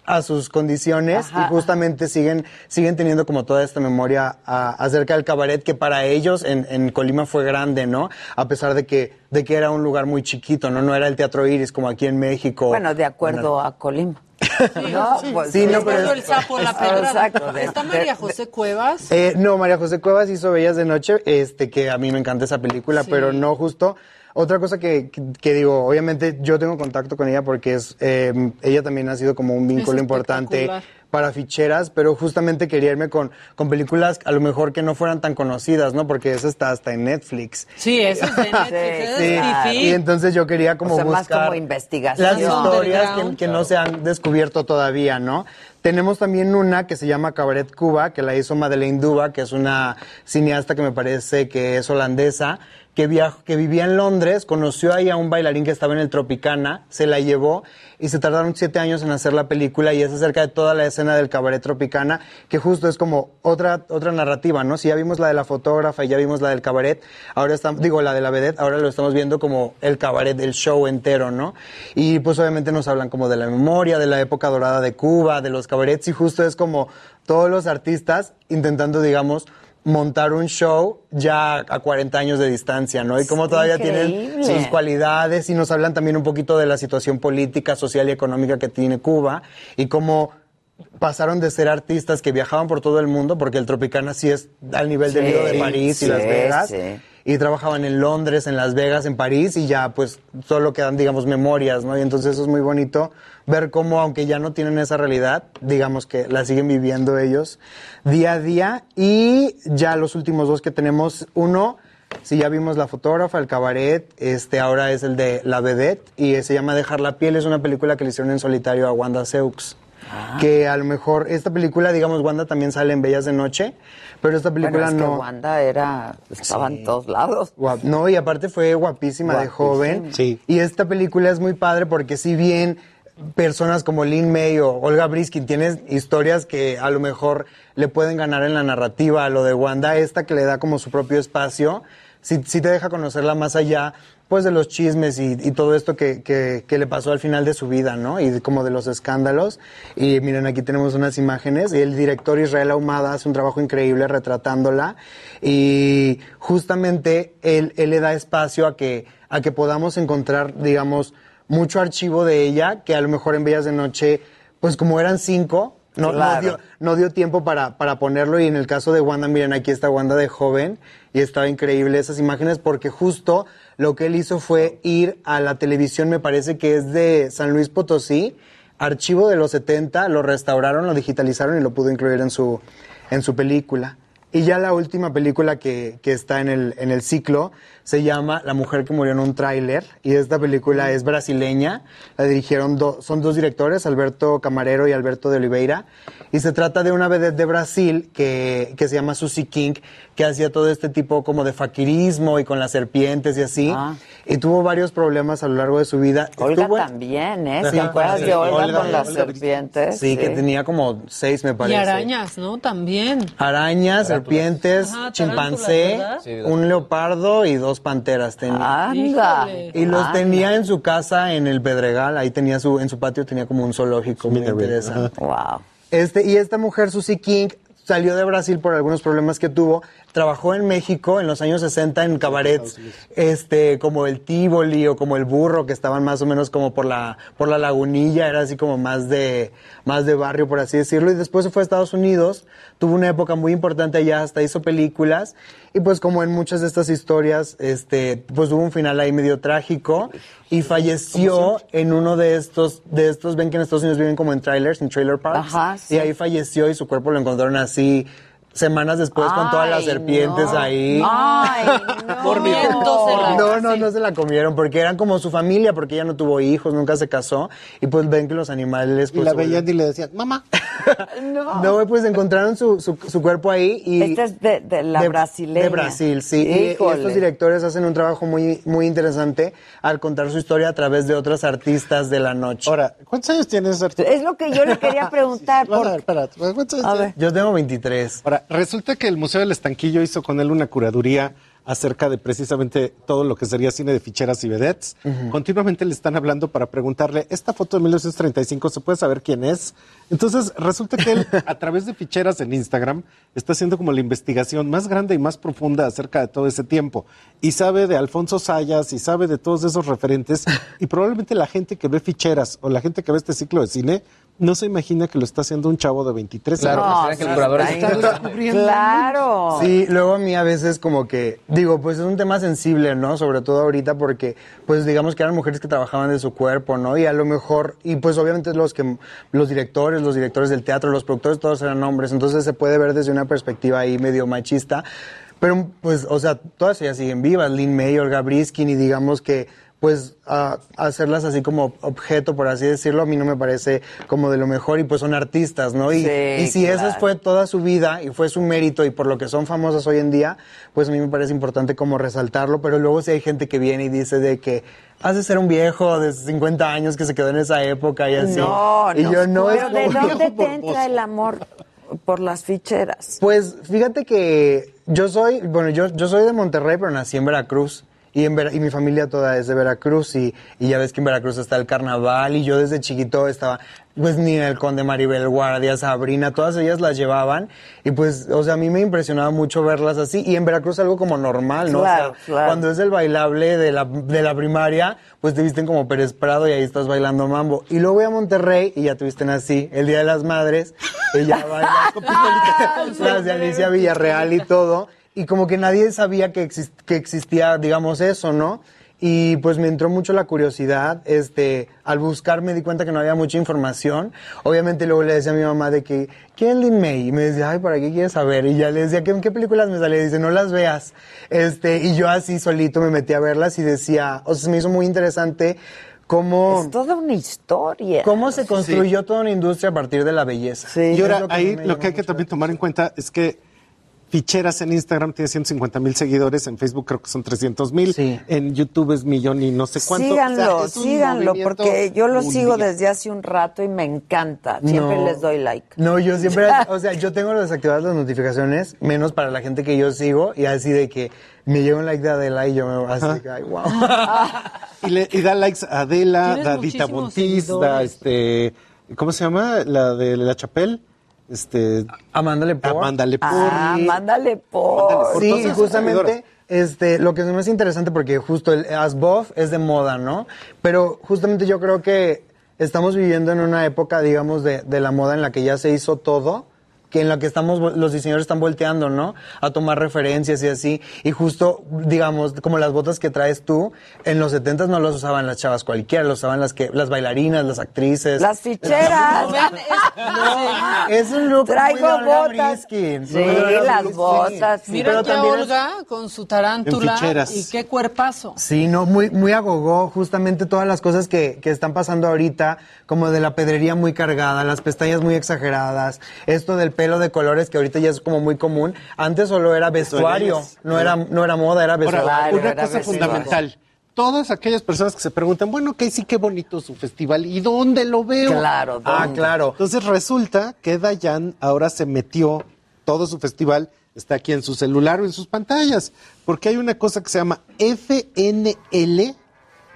a sus condiciones Ajá. y justamente siguen siguen teniendo como toda esta memoria a- acerca del cabaret que para ellos en, en Colima fue grande, ¿no? A pesar de que de que era un lugar muy chiquito, ¿no? No era el Teatro Iris como aquí en México. Bueno, de acuerdo a Colima. no, pues, Sí, no, pero el sapo la. Exacto, de- ¿Está María José Cuevas? Eh, no, María José Cuevas hizo Bellas de Noche, este, que a mí me encanta esa película, Sí. pero no justo. Otra cosa que, que- que digo, obviamente yo tengo contacto con ella porque es, eh, ella también ha sido como un vínculo importante para ficheras, pero justamente quería irme con, con películas a lo mejor que no fueran tan conocidas, ¿no? Porque eso está hasta en Netflix. Sí, eso es de Netflix. Sí, y entonces yo quería como O sea, más buscar como investigación. las historias que, que no se han descubierto todavía, ¿no? Tenemos también una que se llama Cabaret Cuba, que la hizo Madeleine Duba, que es una cineasta que me parece que es holandesa, que, viaj- que vivía en Londres, conoció ahí a un bailarín que estaba en el Tropicana, se la llevó y se tardaron siete años en hacer la película y es acerca de toda la escena del cabaret Tropicana, que justo es como otra, otra narrativa, ¿no? Si ya vimos la de la fotógrafa y ya vimos la del cabaret, ahora estamos, digo, la de la vedette, ahora lo estamos viendo como el cabaret, el show entero, ¿no? Y pues obviamente nos hablan como de la memoria, de la época dorada de Cuba, de los cabarets y justo es como todos los artistas intentando, digamos, montar un show ya a 40 años de distancia, ¿no? Y como todavía tienen sus cualidades y nos hablan también un poquito de la situación política, social y económica que tiene Cuba y cómo pasaron de ser artistas que viajaban por todo el mundo, porque el Tropicana sí es al nivel del Lido de París y Las Vegas, sí. Y trabajaban en Londres, en Las Vegas, en París y ya pues solo quedan, digamos, memorias, ¿no? Y entonces eso es muy bonito ver cómo, aunque ya no tienen esa realidad, digamos que la siguen viviendo ellos día a día. Y ya los últimos dos que tenemos, uno, si ya vimos la fotógrafa, el cabaret, este ahora es el de La Vedette y se llama Dejar la piel, es una película que le hicieron en solitario a Wanda Seux. Que a lo mejor esta película, digamos, Wanda también sale en Bellas de Noche, pero esta película Bueno, es que no. Wanda era, estaba en todos lados. Guap- No, y aparte fue guapísima, de joven. Sí. Y esta película es muy padre porque si bien personas como Lin May o Olga Briskin tienen historias que a lo mejor le pueden ganar en la narrativa a lo de Wanda, esta que le da como su propio espacio, sí, sí te deja conocerla más allá pues de los chismes y, y todo esto que, que- que le pasó al final de su vida, ¿no? Y como de los escándalos. Y miren, aquí tenemos unas imágenes. Y el director Israel Ahumada hace un trabajo increíble retratándola. Y justamente él, él le da espacio a que, a que podamos encontrar, digamos, mucho archivo de ella, que a lo mejor en Bellas de Noche, pues como eran cinco, no, no Claro. dio, no dio tiempo para, para ponerlo y en el caso de Wanda, miren, aquí está Wanda de joven y estaba increíble esas imágenes porque justo lo que él hizo fue ir a la televisión, me parece que es de San Luis Potosí, archivo de los 70, lo restauraron, lo digitalizaron y lo pudo incluir en su, en su película. Y ya la última película que, que está en el, en el ciclo se llama La mujer que murió en un tráiler y esta película es brasileña, la dirigieron, do- son dos directores, Alberto Camarero y Alberto de Oliveira, y se trata de una vedette de Brasil que, que se llama Susie King, que hacía todo este tipo como de faquirismo y con las serpientes y así, y tuvo varios problemas a lo largo de su vida. Olga Estuvo también, ¿eh? ¿Te acuerdas de Olga, Olga, con las Olga. serpientes? Sí, que tenía como seis, me Y parece. arañas, ¿no? También. Arañas, serpientes, Ajá, chimpancé, un leopardo y dos panteras tenía. Anda. Y los Anda. tenía en su casa en el Pedregal, ahí tenía su, en su patio tenía como un zoológico muy interesante. Wow. Este, y esta mujer, Susie King, salió de Brasil por algunos problemas que tuvo. Trabajó en México en los años 60 en cabarets, este, como el Tivoli o como el Burro, que estaban más o menos como por la, por la lagunilla, era así como más de, más de barrio, por así decirlo. Y después se fue a Estados Unidos, tuvo una época muy importante allá, hasta hizo películas. Y pues como en muchas de estas historias, este, pues hubo un final ahí medio trágico y falleció en uno de estos, de estos, ven que en Estados Unidos viven como en trailers, en trailer parks. Ajá, sí. Y ahí falleció y su cuerpo lo encontraron así semanas después con todas las serpientes no. ahí. Ay, no. No, no, no se la comieron porque eran como su familia, porque ella no tuvo hijos, nunca se casó. Y pues ven que los animales. Y Pues, la se veían y le decían, mamá. No. No, pues encontraron su, su, su cuerpo ahí y... Esta es de, de la de, brasileña. De Brasil, sí. Y- Y, estos directores hacen un trabajo muy, muy interesante al contar su historia a través de otros artistas de la noche. Ahora, ¿cuántos años tienes, Arturo? Es lo que yo le quería preguntar. Vas a por- ver, espérate, ¿cuántos años A tienes? ver. Yo tengo 23. Ahora, resulta que el Museo del Estanquillo hizo con él una curaduría acerca de precisamente todo lo que sería cine de ficheras y vedettes. Continuamente le están hablando para preguntarle, esta foto de 1935, ¿se puede saber quién es? Entonces, resulta que él, a través de ficheras en Instagram, está haciendo como la investigación más grande y más profunda acerca de todo ese tiempo. Y sabe de Alfonso Sayas y sabe de todos esos referentes. Y probablemente la gente que ve ficheras o la gente que ve este ciclo de cine no se imagina que lo está haciendo un chavo de 23 Claro, años. será que el curador Está descubriendo Claro. Sí, luego a mí a veces como que, digo, pues es un tema sensible, ¿no? Sobre todo ahorita porque, pues digamos que eran mujeres que trabajaban de su cuerpo, ¿no? Y a lo mejor, y pues obviamente los que, los directores, los directores del teatro, los productores, todos eran hombres, entonces se puede ver desde una perspectiva ahí medio machista. Pero, pues, o sea, todas ellas siguen vivas, Lynn May, Olga Briskin, y digamos que, pues a- hacerlas así como objeto, por así decirlo, a mí no me parece como de lo mejor y pues son artistas, ¿no? Y, Sí, y si claro. esa fue toda su vida y fue su mérito y por lo que son famosas hoy en día, pues a mí me parece importante como resaltarlo, pero luego si hay gente que viene y dice de que has de ser un viejo de 50 años que se quedó en esa época y así. No, y no. yo no Pero ¿de dónde te entra el amor por las ficheras? Pues fíjate que yo soy, bueno, yo, yo soy de Monterrey, pero nací en Veracruz. Y, en Vera- y mi familia toda es de Veracruz y, y ya ves que en Veracruz está el carnaval y yo desde chiquito estaba, pues ni el Conde Maribel Guardia, Sabrina, todas ellas las llevaban y pues, o sea, a mí me impresionaba mucho verlas así y en Veracruz algo como normal, ¿no? Claro, o sea, claro. cuando es el bailable de la, de la primaria, pues te visten como Pérez Prado y ahí estás bailando mambo. Y luego voy a Monterrey y ya te visten así, el Día de las Madres, y ya bailas con las de Alicia Villarreal y todo. Y como que nadie sabía que, exis- que existía, digamos, eso, ¿no? Y pues me entró mucho la curiosidad, este, al buscar me di cuenta que no había mucha información. Obviamente luego le decía a mi mamá de que, ¿quién es Lin May? Y me decía, ay, ¿para qué quieres saber? Y ya le decía, ¿qué, qué películas me sale? Y dice, no las veas. Este, y yo así solito me metí a verlas y decía, o sea, se me hizo muy interesante cómo... Es toda una historia. ¿Cómo se construyó toda una industria a partir de la belleza? y Es ahora lo que ahí lo que hay que también tomar en cuenta es que Ficheras en Instagram tiene 150 mil seguidores, en Facebook creo que son 300 mil, en YouTube es millón y no sé cuánto. Síganlo, O sea, síganlo, porque yo lo sigo desde hace un rato y me encanta. Siempre No. les doy like. No, yo siempre, o sea, yo tengo desactivadas las notificaciones, menos para la gente que yo sigo, y así de que me llega un like de Adela y yo me así de que, ay, wow. Y, le- y da likes a Adela, da Dita Bontis, da este, ¿cómo se llama? La de La Chapelle. Este, Amanda Lepore. Amanda Lepore. Ah, mándale por. Sí, Entonces, justamente, este, lo que me hace interesante porque justo el ASBOF es de moda, ¿no? Pero justamente yo creo que estamos viviendo en una época, digamos, de, de la moda en la que ya se hizo todo, que en la que estamos, los diseñadores están volteando, ¿no? A tomar referencias y así. Y justo, digamos, como las botas que traes tú, en los 70 no las usaban las chavas cualquiera, los usaban las que, las bailarinas, las actrices. Las ficheras. Es un look Traigo muy de Olga botas. Briskin, Sí, muy las botas. sí. Mira Pero es- Olga con su tarántula y qué cuerpazo. Sí, no, muy, muy agogó justamente todas las cosas que, que están pasando ahorita, como de la pedrería muy cargada, las pestañas muy exageradas, esto del pelo de colores que ahorita ya es como muy común. Antes solo era vestuario, no era, no era moda, era Ahora, vestuario. una cosa fundamental. Todas aquellas personas que se preguntan, bueno, ok, sí, qué bonito su festival, ¿y dónde lo veo? Claro, Ah, ¿dónde? claro. Entonces resulta que Dayan ahora se metió todo su festival, está aquí en su celular o en sus pantallas, porque hay una cosa que se llama FNL,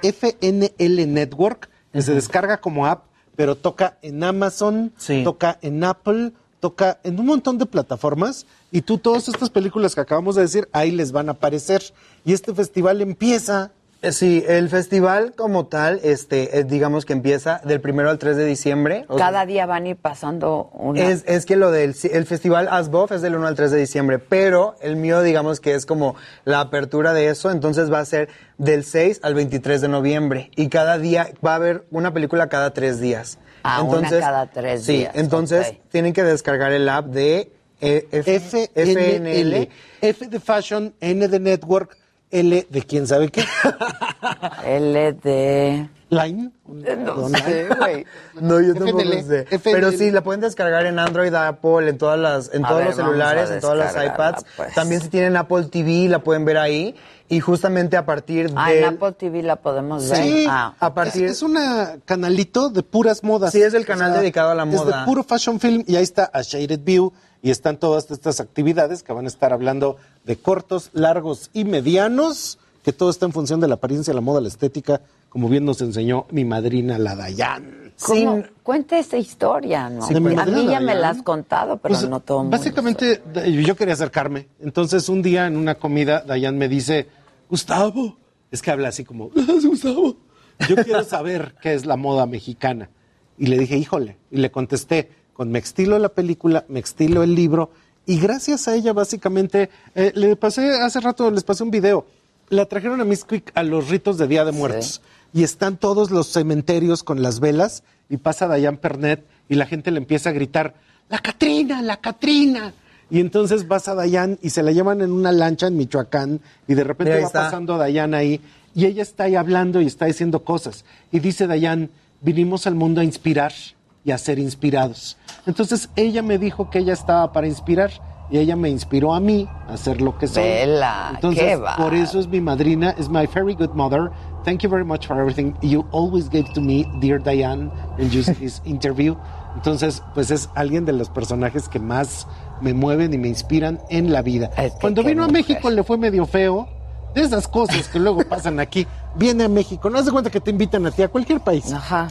FNL Network, que se descarga como app, pero toca en Amazon, toca en Apple, toca en un montón de plataformas, y tú todas estas películas que acabamos de decir, ahí les van a aparecer. Y este festival empieza Eh, Sí, el festival como tal, este, digamos que empieza del primero al 3 de diciembre. O sea, Cada día van a ir pasando una. Es, es que lo del el festival ASBOF es del 1 al 3 de diciembre, pero el mío digamos que es como la apertura de eso, entonces va a ser del 6 al 23 de noviembre y cada día va a haber una película cada tres días. Ah, una cada tres sí, días, entonces ok. tienen que descargar el app de eh, F- FNL, F de Fashion, N de Network, L de quién sabe qué. L de... Line. No sé, güey. No, yo tampoco FNL, sé. FNL. Pero sí, la pueden descargar en Android, Apple, en todas las, en A todos ver, los celulares, en todas las iPads. pues. También si tienen Apple TV, la pueden ver ahí. Y justamente a partir Ah, del... en Apple TV la podemos ver. Sí, Ah, a partir- es, es una canalito de puras modas. Sí, es el canal dedicado a la Es moda. de puro fashion film y ahí está A Shaded View y están todas estas actividades que van a estar hablando de cortos, largos y medianos, que todo está en función de la apariencia, la moda, la estética, como bien nos enseñó mi madrina, la Dayan. ¿Cómo? Cuenta esa historia, ¿no? Sí, a mí ya Dayan. me la has contado, pero Pues, no todo mundo Básicamente, yo quería acercarme. Entonces, un día en una comida, Dayan me dice, Gustavo, es que habla así como, Gustavo, yo quiero saber qué es la moda mexicana. Y le dije, híjole, y le contesté, con me estilo la película, me estilo el libro, y gracias a ella, básicamente, eh, le pasé, hace rato les pasé un video, la trajeron a Miss Quick a los ritos de Día de Muertos, y están todos los cementerios con las velas, y pasa Dayan Pernet, y la gente le empieza a gritar, la Catrina, la Catrina. Y entonces vas a Dayan y se la llevan en una lancha en Michoacán y de repente va está. pasando Dayan ahí Y ella está ahí hablando y está diciendo cosas. Y dice Dayan, vinimos al mundo a inspirar y a ser inspirados. Entonces ella me dijo que ella estaba para inspirar y ella me inspiró a mí a hacer lo que soy. Vela, Entonces, qué va. por eso es mi madrina, es my very good mother. Thank you very much for everything you always gave to me, dear Diane, in this interview. Entonces, pues es alguien de los personajes que más me mueven y me inspiran en la vida. Cuando qué vino a mujer. México le fue medio feo. De esas cosas que luego pasan aquí. Viene a México, no hace cuenta que te invitan a ti a cualquier país.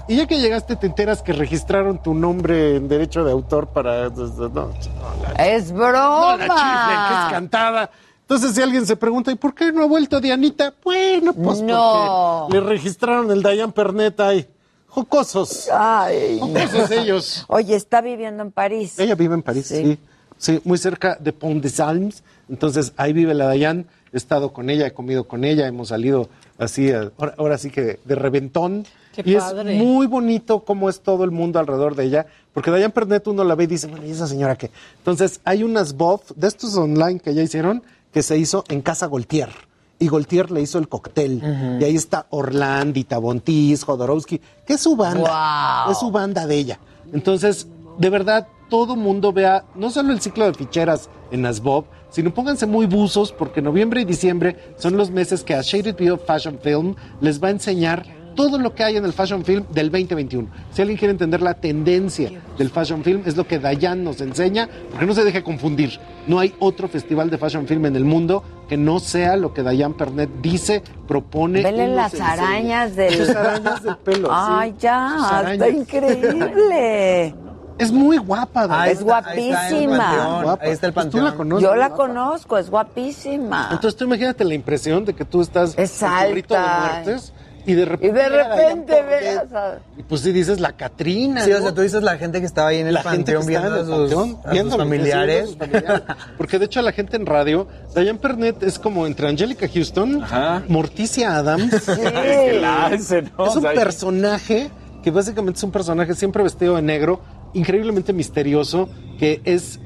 Y ya que llegaste te enteras que registraron tu nombre en derecho de autor para... No, no, la- Es no, la chiflen, que es broma. cantada. Entonces, si alguien se pregunta, ¿y por qué no ha vuelto Dianita? Bueno, pues No. porque le registraron el Dayan Pernet ahí. Jocosos. Jocosos ellos. Oye, está viviendo en París. Ella vive en París, sí. sí. muy cerca de Pont des Almes. Entonces, ahí vive la Dayan. He estado con ella, he comido con ella, hemos salido así, ahora, ahora sí que de reventón. Qué y padre. es muy bonito cómo es todo el mundo alrededor de ella, porque Dayan Pernet uno la ve y dice, bueno, ¿y esa señora qué? Entonces, hay unas voz de estos online que ya hicieron, que se hizo en Casa Goltier. Y Goltier le hizo el cóctel. Y ahí está Orlandi, Tabontis, Jodorowsky, que es su banda. Wow. Es su banda de ella. Entonces, de verdad, todo mundo vea no solo el ciclo de ficheras en Asbob, sino pónganse muy buzos porque noviembre y diciembre son los meses que a Shaded View Fashion Film les va a enseñar todo lo que hay en el Fashion Film del 2021. Si alguien quiere entender la tendencia del Fashion Film, es lo que Dayan nos enseña, porque no se deje confundir. No hay otro festival de Fashion Film en el mundo que no sea lo que Dayan Pernet dice, propone. Vele las enseña. arañas del... Sus arañas del pelo. sí. Ay, ya, está increíble. Es muy guapa, Ah, Dayan. es guapísima. Ahí está el Pues la conoces, Yo la guapa. conozco, es guapísima. Entonces tú imagínate la impresión de que tú estás Es en de muertes y de y repente de llega Dayan repente Pernet, veas a... y pues sí dices la Catrina. Sí, o sea, tú dices la gente que estaba ahí en el la gente que panteón viendo en a el sus, panteón, a sus viendo familiares. sus familiares. Porque de hecho la gente en radio, Diane Pernet es como entre Angélica Houston, Morticia Adams. Es que la hace, ¿no? Es un O sea, personaje que básicamente es un personaje siempre vestido de negro, increíblemente misterioso, que es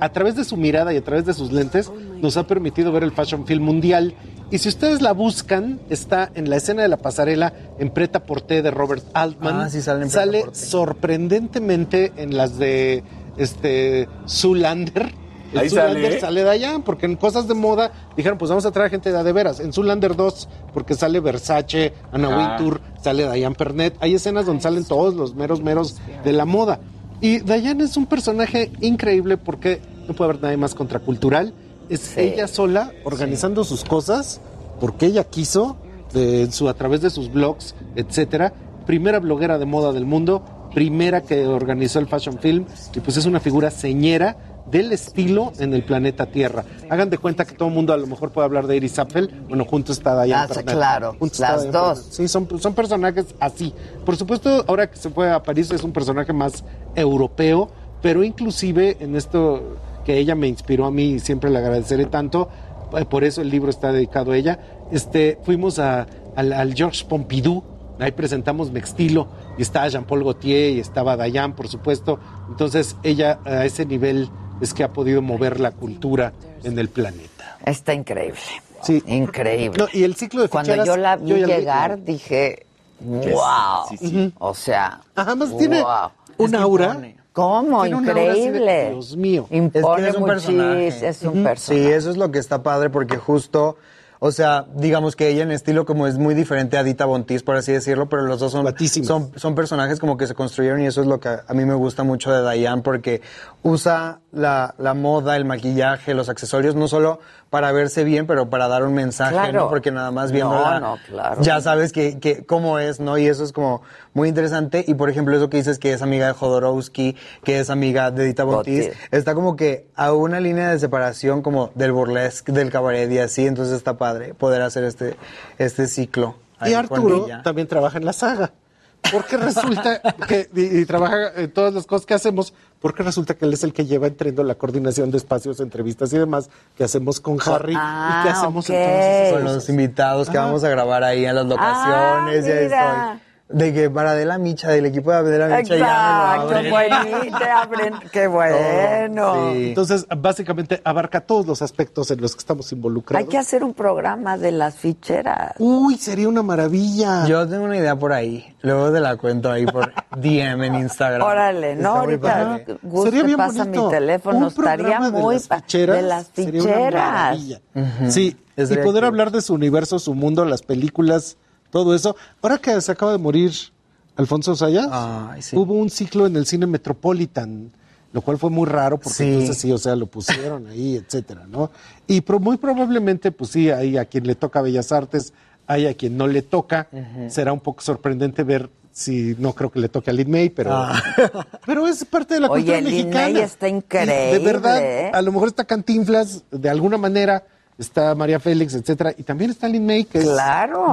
a través de su mirada y a través de sus lentes nos ha permitido ver el fashion film mundial. Y si ustedes la buscan, está en la escena de la pasarela en Preta Porté de Robert Altman. Ah, sí, sale en Sale sorprendentemente en las de este Zoolander. En Ahí Zoolander sale. sale Dayan, porque en cosas de moda dijeron, pues vamos a traer gente de a de veras. En Zoolander 2, porque sale Versace, Anna Ah. Wintour, sale Dayan Pernet. Hay escenas donde salen todos los meros meros de la moda. Y Dayan es un personaje increíble porque no puede haber nadie más contracultural. Es ella sola organizando sus cosas porque ella quiso, de su, a través de sus blogs, etcétera. Primera bloguera de moda del mundo, primera que organizó el Fashion Film, y pues es una figura señera del estilo en el planeta Tierra. Hagan de cuenta que todo el mundo a lo mejor puede hablar de Iris Apfel, bueno, junto está Diane Ah, claro, Junto las dos. Sí, son, son personajes así. Por supuesto, ahora que se fue a París es un personaje más europeo, pero inclusive en esto que ella me inspiró a mí y siempre le agradeceré tanto, eh, por eso el libro está dedicado a ella, este, fuimos a, al, al Georges Pompidou, ahí presentamos Mextilo y estaba Jean-Paul Gaultier y estaba Dayan, por supuesto. Entonces ella a ese nivel es que ha podido mover la cultura en el planeta. Está increíble. Sí. Increíble. No, y el ciclo de Cuando ficheras, yo la vi yo llegar, dije, Sí, wow. sí, sí. O sea, Además tiene wow. un aura. ¿Cómo? Tiene una aura de Increíble. Dios mío. Impone es que es un personaje. es un personaje. Sí, eso es lo que está padre porque justo, o sea, digamos que ella en estilo como es muy diferente a Dita Bontis, por así decirlo, pero los dos son, son, son personajes como que se construyeron y eso es lo que a mí me gusta mucho de Diane porque usa la, la moda, el maquillaje, los accesorios, no solo para verse bien, pero para dar un mensaje, Claro. ¿no? Porque nada más viéndola, No, no, claro. ya sabes que, que cómo es, ¿no? Y eso es como muy interesante. Y por ejemplo, eso que dices que es amiga de Jodorowsky, que es amiga de Dita Bontis, Bontis. está como que a una línea de separación como del burlesque, del cabaret y así, entonces está padre poder hacer este, este ciclo. Y Arturo también trabaja en la saga. Porque resulta que, y, y trabaja en todas las cosas que hacemos, porque resulta que él es el que lleva entrando la coordinación de espacios, entrevistas y demás que hacemos con Harry y que Ah, hacemos ok. en todas esas Con los invitados que Ajá. vamos a grabar ahí en las locaciones, Ah, y ahí estoy. De que para Adela Micha, del equipo de Adela Micha ya Exacto, abren. Qué bueno. Entonces, básicamente abarca todos los aspectos en los que estamos involucrados. Hay que hacer un programa de las ficheras. Uy, sería una maravilla. Yo tengo una idea por ahí. Luego te la cuento ahí por DM en Instagram. Órale, no, ahorita. Gus Sería bien pasa bonito. mi teléfono, Un programa estaría de muy las ficheras de las sería una ficheras. Sí, y Estaría poder cool. hablar de su universo, su mundo, las películas, todo eso. Ahora que se acaba de morir Alfonso Sayas, hubo un ciclo en el cine Metropolitan, lo cual fue muy raro porque Sí. entonces sí, o sea, lo pusieron ahí, etcétera, ¿no? Y pro- muy probablemente, pues sí, hay a quien le toca Bellas Artes, hay a quien no le toca. Será un poco sorprendente ver si no creo que le toque a Lin May, pero, Ah. pero es parte de la Oye, cultura Lin mexicana. May está Y increíble, De verdad, ¿eh? a lo mejor está Cantinflas, de alguna manera, está María Félix, etcétera, y también está Lin May, que es-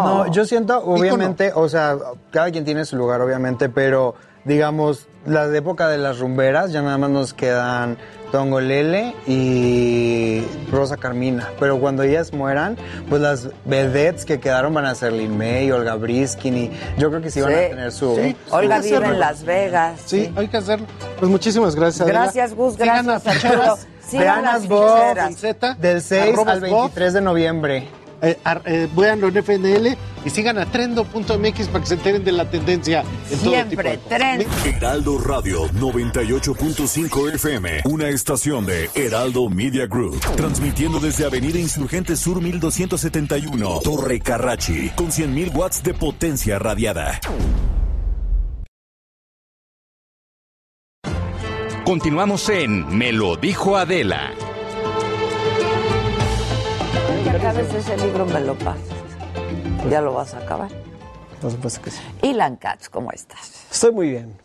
No, yo siento, obviamente, o sea, cada quien tiene su lugar, obviamente, pero digamos, la época de las rumberas, ya nada más nos quedan Tongolele y Rosa Carmina. Pero cuando ellas mueran, pues las vedettes que quedaron van a ser Lin May, Olga Briskin y yo creo que sí van a tener su... sí. Olga vive en Las Vegas. Sí, hay que hacerlo. Pues muchísimas gracias. Adela. Gracias, Gus, Sigan gracias Vean las ficheras. del 6 Arroba al Bob. 23 de noviembre. Eh, ar- eh, véanlo en FNL y sigan a trendo.mx para que se enteren de la tendencia en todo tipo de Siempre, cosas. tren. Heraldo Radio 98.5 FM, una estación de Heraldo Media Group, transmitiendo desde Avenida Insurgente Sur 1271, Torre Carrachi, con 100.000 watts de potencia radiada. Continuamos en Me lo dijo Adela. Que acabes ese libro, me lo pasas. Ya lo vas a acabar. Por supuesto que sí. Ilan Katz, ¿cómo estás? Estoy muy bien.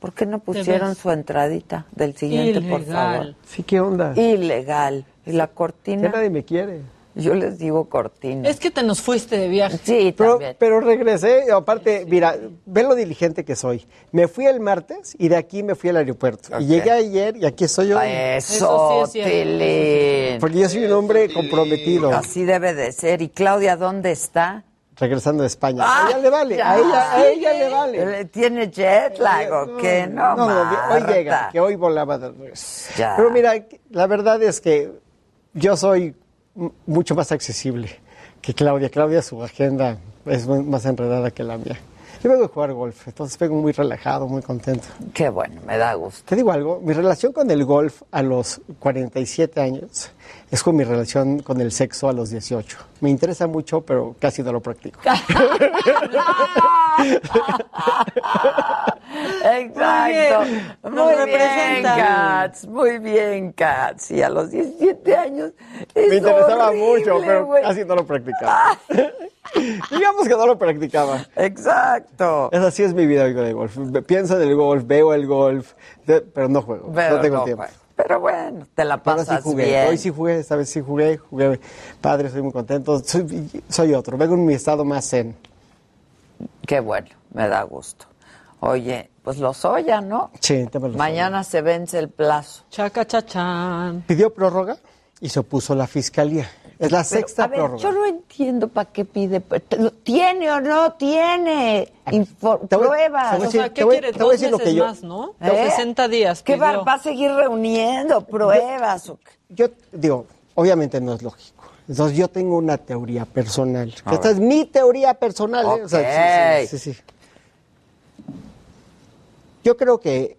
¿Por qué no pusieron su entradita del siguiente, por Ilegal. favor? Sí, ¿qué onda? Ilegal. ¿Y la cortina? Ya nadie me quiere. Yo les digo cortina. Es que te nos fuiste de viaje. Sí, Pero, también. pero regresé, aparte, mira, ve lo diligente que soy. Me fui el martes y de aquí me fui al aeropuerto. Y llegué ayer y aquí estoy yo. Eso, Eso sí es cierto. Tilín. Porque yo soy un hombre comprometido. Así debe de ser. ¿Y Claudia dónde está? Regresando de España. Ah, a ella le vale, ya. a ella, a ella le vale. ¿Tiene jet lag o qué? No, No, no, hoy llega, que hoy volaba de regreso. Ya. Pero mira, la verdad es que yo soy mucho más accesible que Claudia. Claudia, su agenda es muy más enredada que la mía. Yo vengo a jugar golf, entonces vengo muy relajado, muy contento. Qué bueno, me da gusto. Te digo algo, mi relación con el golf a los 47 años es con mi relación con el sexo a los 18. Me interesa mucho, pero casi no lo practico. Exacto. bien, Muy nos bien, representa. Katz. Muy bien, Katz. Y a los 17 años. es Me interesaba horrible, mucho, pero güey. casi no lo practicaba. Digamos que no lo practicaba. Exacto. Esa sí es mi vida oigo, de golf. Pienso en el golf, veo el golf, pero no juego. Pero no tengo no, tiempo. Pero bueno, te la Ahora sí pasas jugué. bien. Hoy sí jugué, esta vez sí jugué, jugué padre, estoy muy contento. Soy, soy otro, vengo en mi estado más zen. Qué bueno, me da gusto. Oye, pues los Oya, ¿no? Sí, te me lo Mañana se vence el plazo. Chaca chachán. Pidió prórroga y se opuso la fiscalía. Es la Pero, sexta a ver, yo no entiendo para qué pide. ¿Tiene o no tiene Info- Te voy- pruebas? te voy a O sea, decir- ¿qué quiere? te voy a Dos decir lo que meses yo- más, ¿no? ¿Eh? 60 días ¿Qué va, a seguir reuniendo pruebas? o qué? Yo digo, obviamente no es lógico. Entonces yo tengo una teoría personal. Que esta ver. es mi teoría personal. ¿eh? O sea, sí, sí, sí, sí. Yo creo que,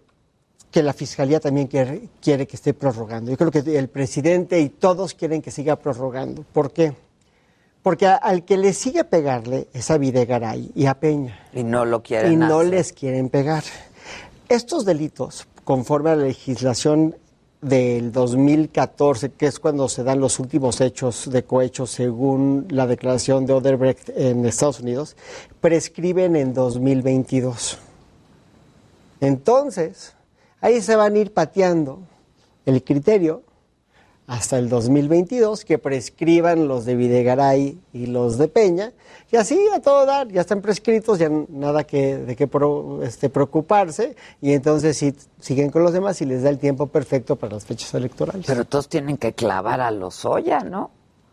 que la fiscalía también quiere, quiere que esté prorrogando. Yo creo que el presidente y todos quieren que siga prorrogando. ¿Por qué? Porque a- al que le sigue pegarle es a Videgaray y a Peña. Y no lo quieren Y no hacer. les quieren pegar. Estos delitos, conforme a la legislación del 2014, que es cuando se dan los últimos hechos de cohecho según la declaración de Odebrecht en Estados Unidos, prescriben en 2022. Entonces, ahí se van a ir pateando el criterio hasta el 2022 que prescriban los de Videgaray y los de Peña y así a todo dar ya están prescritos ya nada que de qué este, preocuparse y entonces sí siguen con los demás y les da el tiempo perfecto para las fechas electorales Pero todos tienen que clavar a los Oya, ¿no?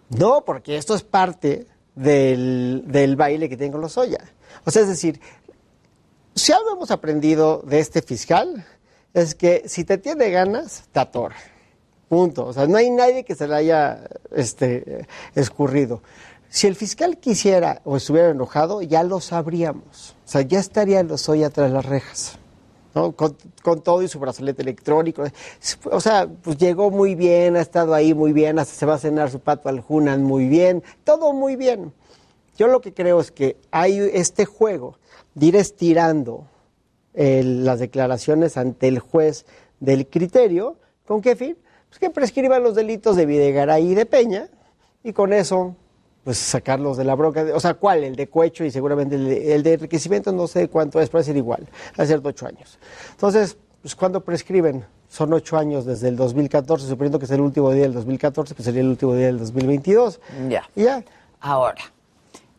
no porque esto es parte del, del baile que tienen con los Oya o sea es decir si algo hemos aprendido de este fiscal es que si te tiene ganas, te atora. Punto. O sea, no hay nadie que se le haya este, escurrido. Si el fiscal quisiera o estuviera enojado, ya lo sabríamos. O sea, ya estaría los hoy atrás de las rejas. ¿no? Con, con todo y su brazalete electrónico. O sea, pues llegó muy bien, ha estado ahí muy bien, hasta se va a cenar su pato al Hunan muy bien, todo muy bien. Yo lo que creo es que hay este juego de ir estirando eh, las declaraciones ante el juez del criterio, ¿con qué fin? Pues que prescriban los delitos de Videgaray y de Peña, y con eso, pues sacarlos de la bronca. O sea, ¿cuál? El de Cuecho y seguramente el de, el de enriquecimiento, no sé cuánto es, puede ser igual, a ser ocho años. Entonces, pues cuando prescriben, son ocho años desde el 2014, suponiendo que es el último día del 2014, pues sería el último día del 2022. Ya. Y ya. Ahora,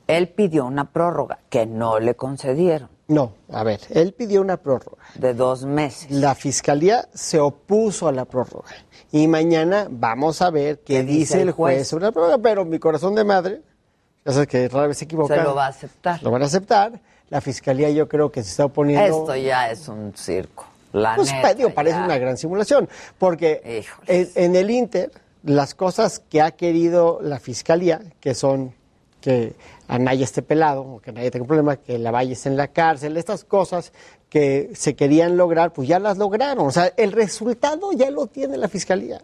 él pidió una prórroga que no le concedieron. No, a ver, él pidió una prórroga. De dos meses. La fiscalía se opuso a la prórroga. Y mañana vamos a ver qué, dice, el juez? sobre la prórroga. Pero mi corazón de madre, ya sabes que rara vez se equivoca. Se lo va a aceptar. Lo van a aceptar. La fiscalía yo creo que se está oponiendo. Esto ya es un circo. La pues neta, digo, parece ya. una gran simulación. Porque en, en el Inter, las cosas que ha querido la fiscalía, que son que Anaya esté pelado, que Anaya tenga un problema, que la Valle esté en la cárcel, estas cosas que se querían lograr, pues ya las lograron. O sea, el resultado ya lo tiene la fiscalía.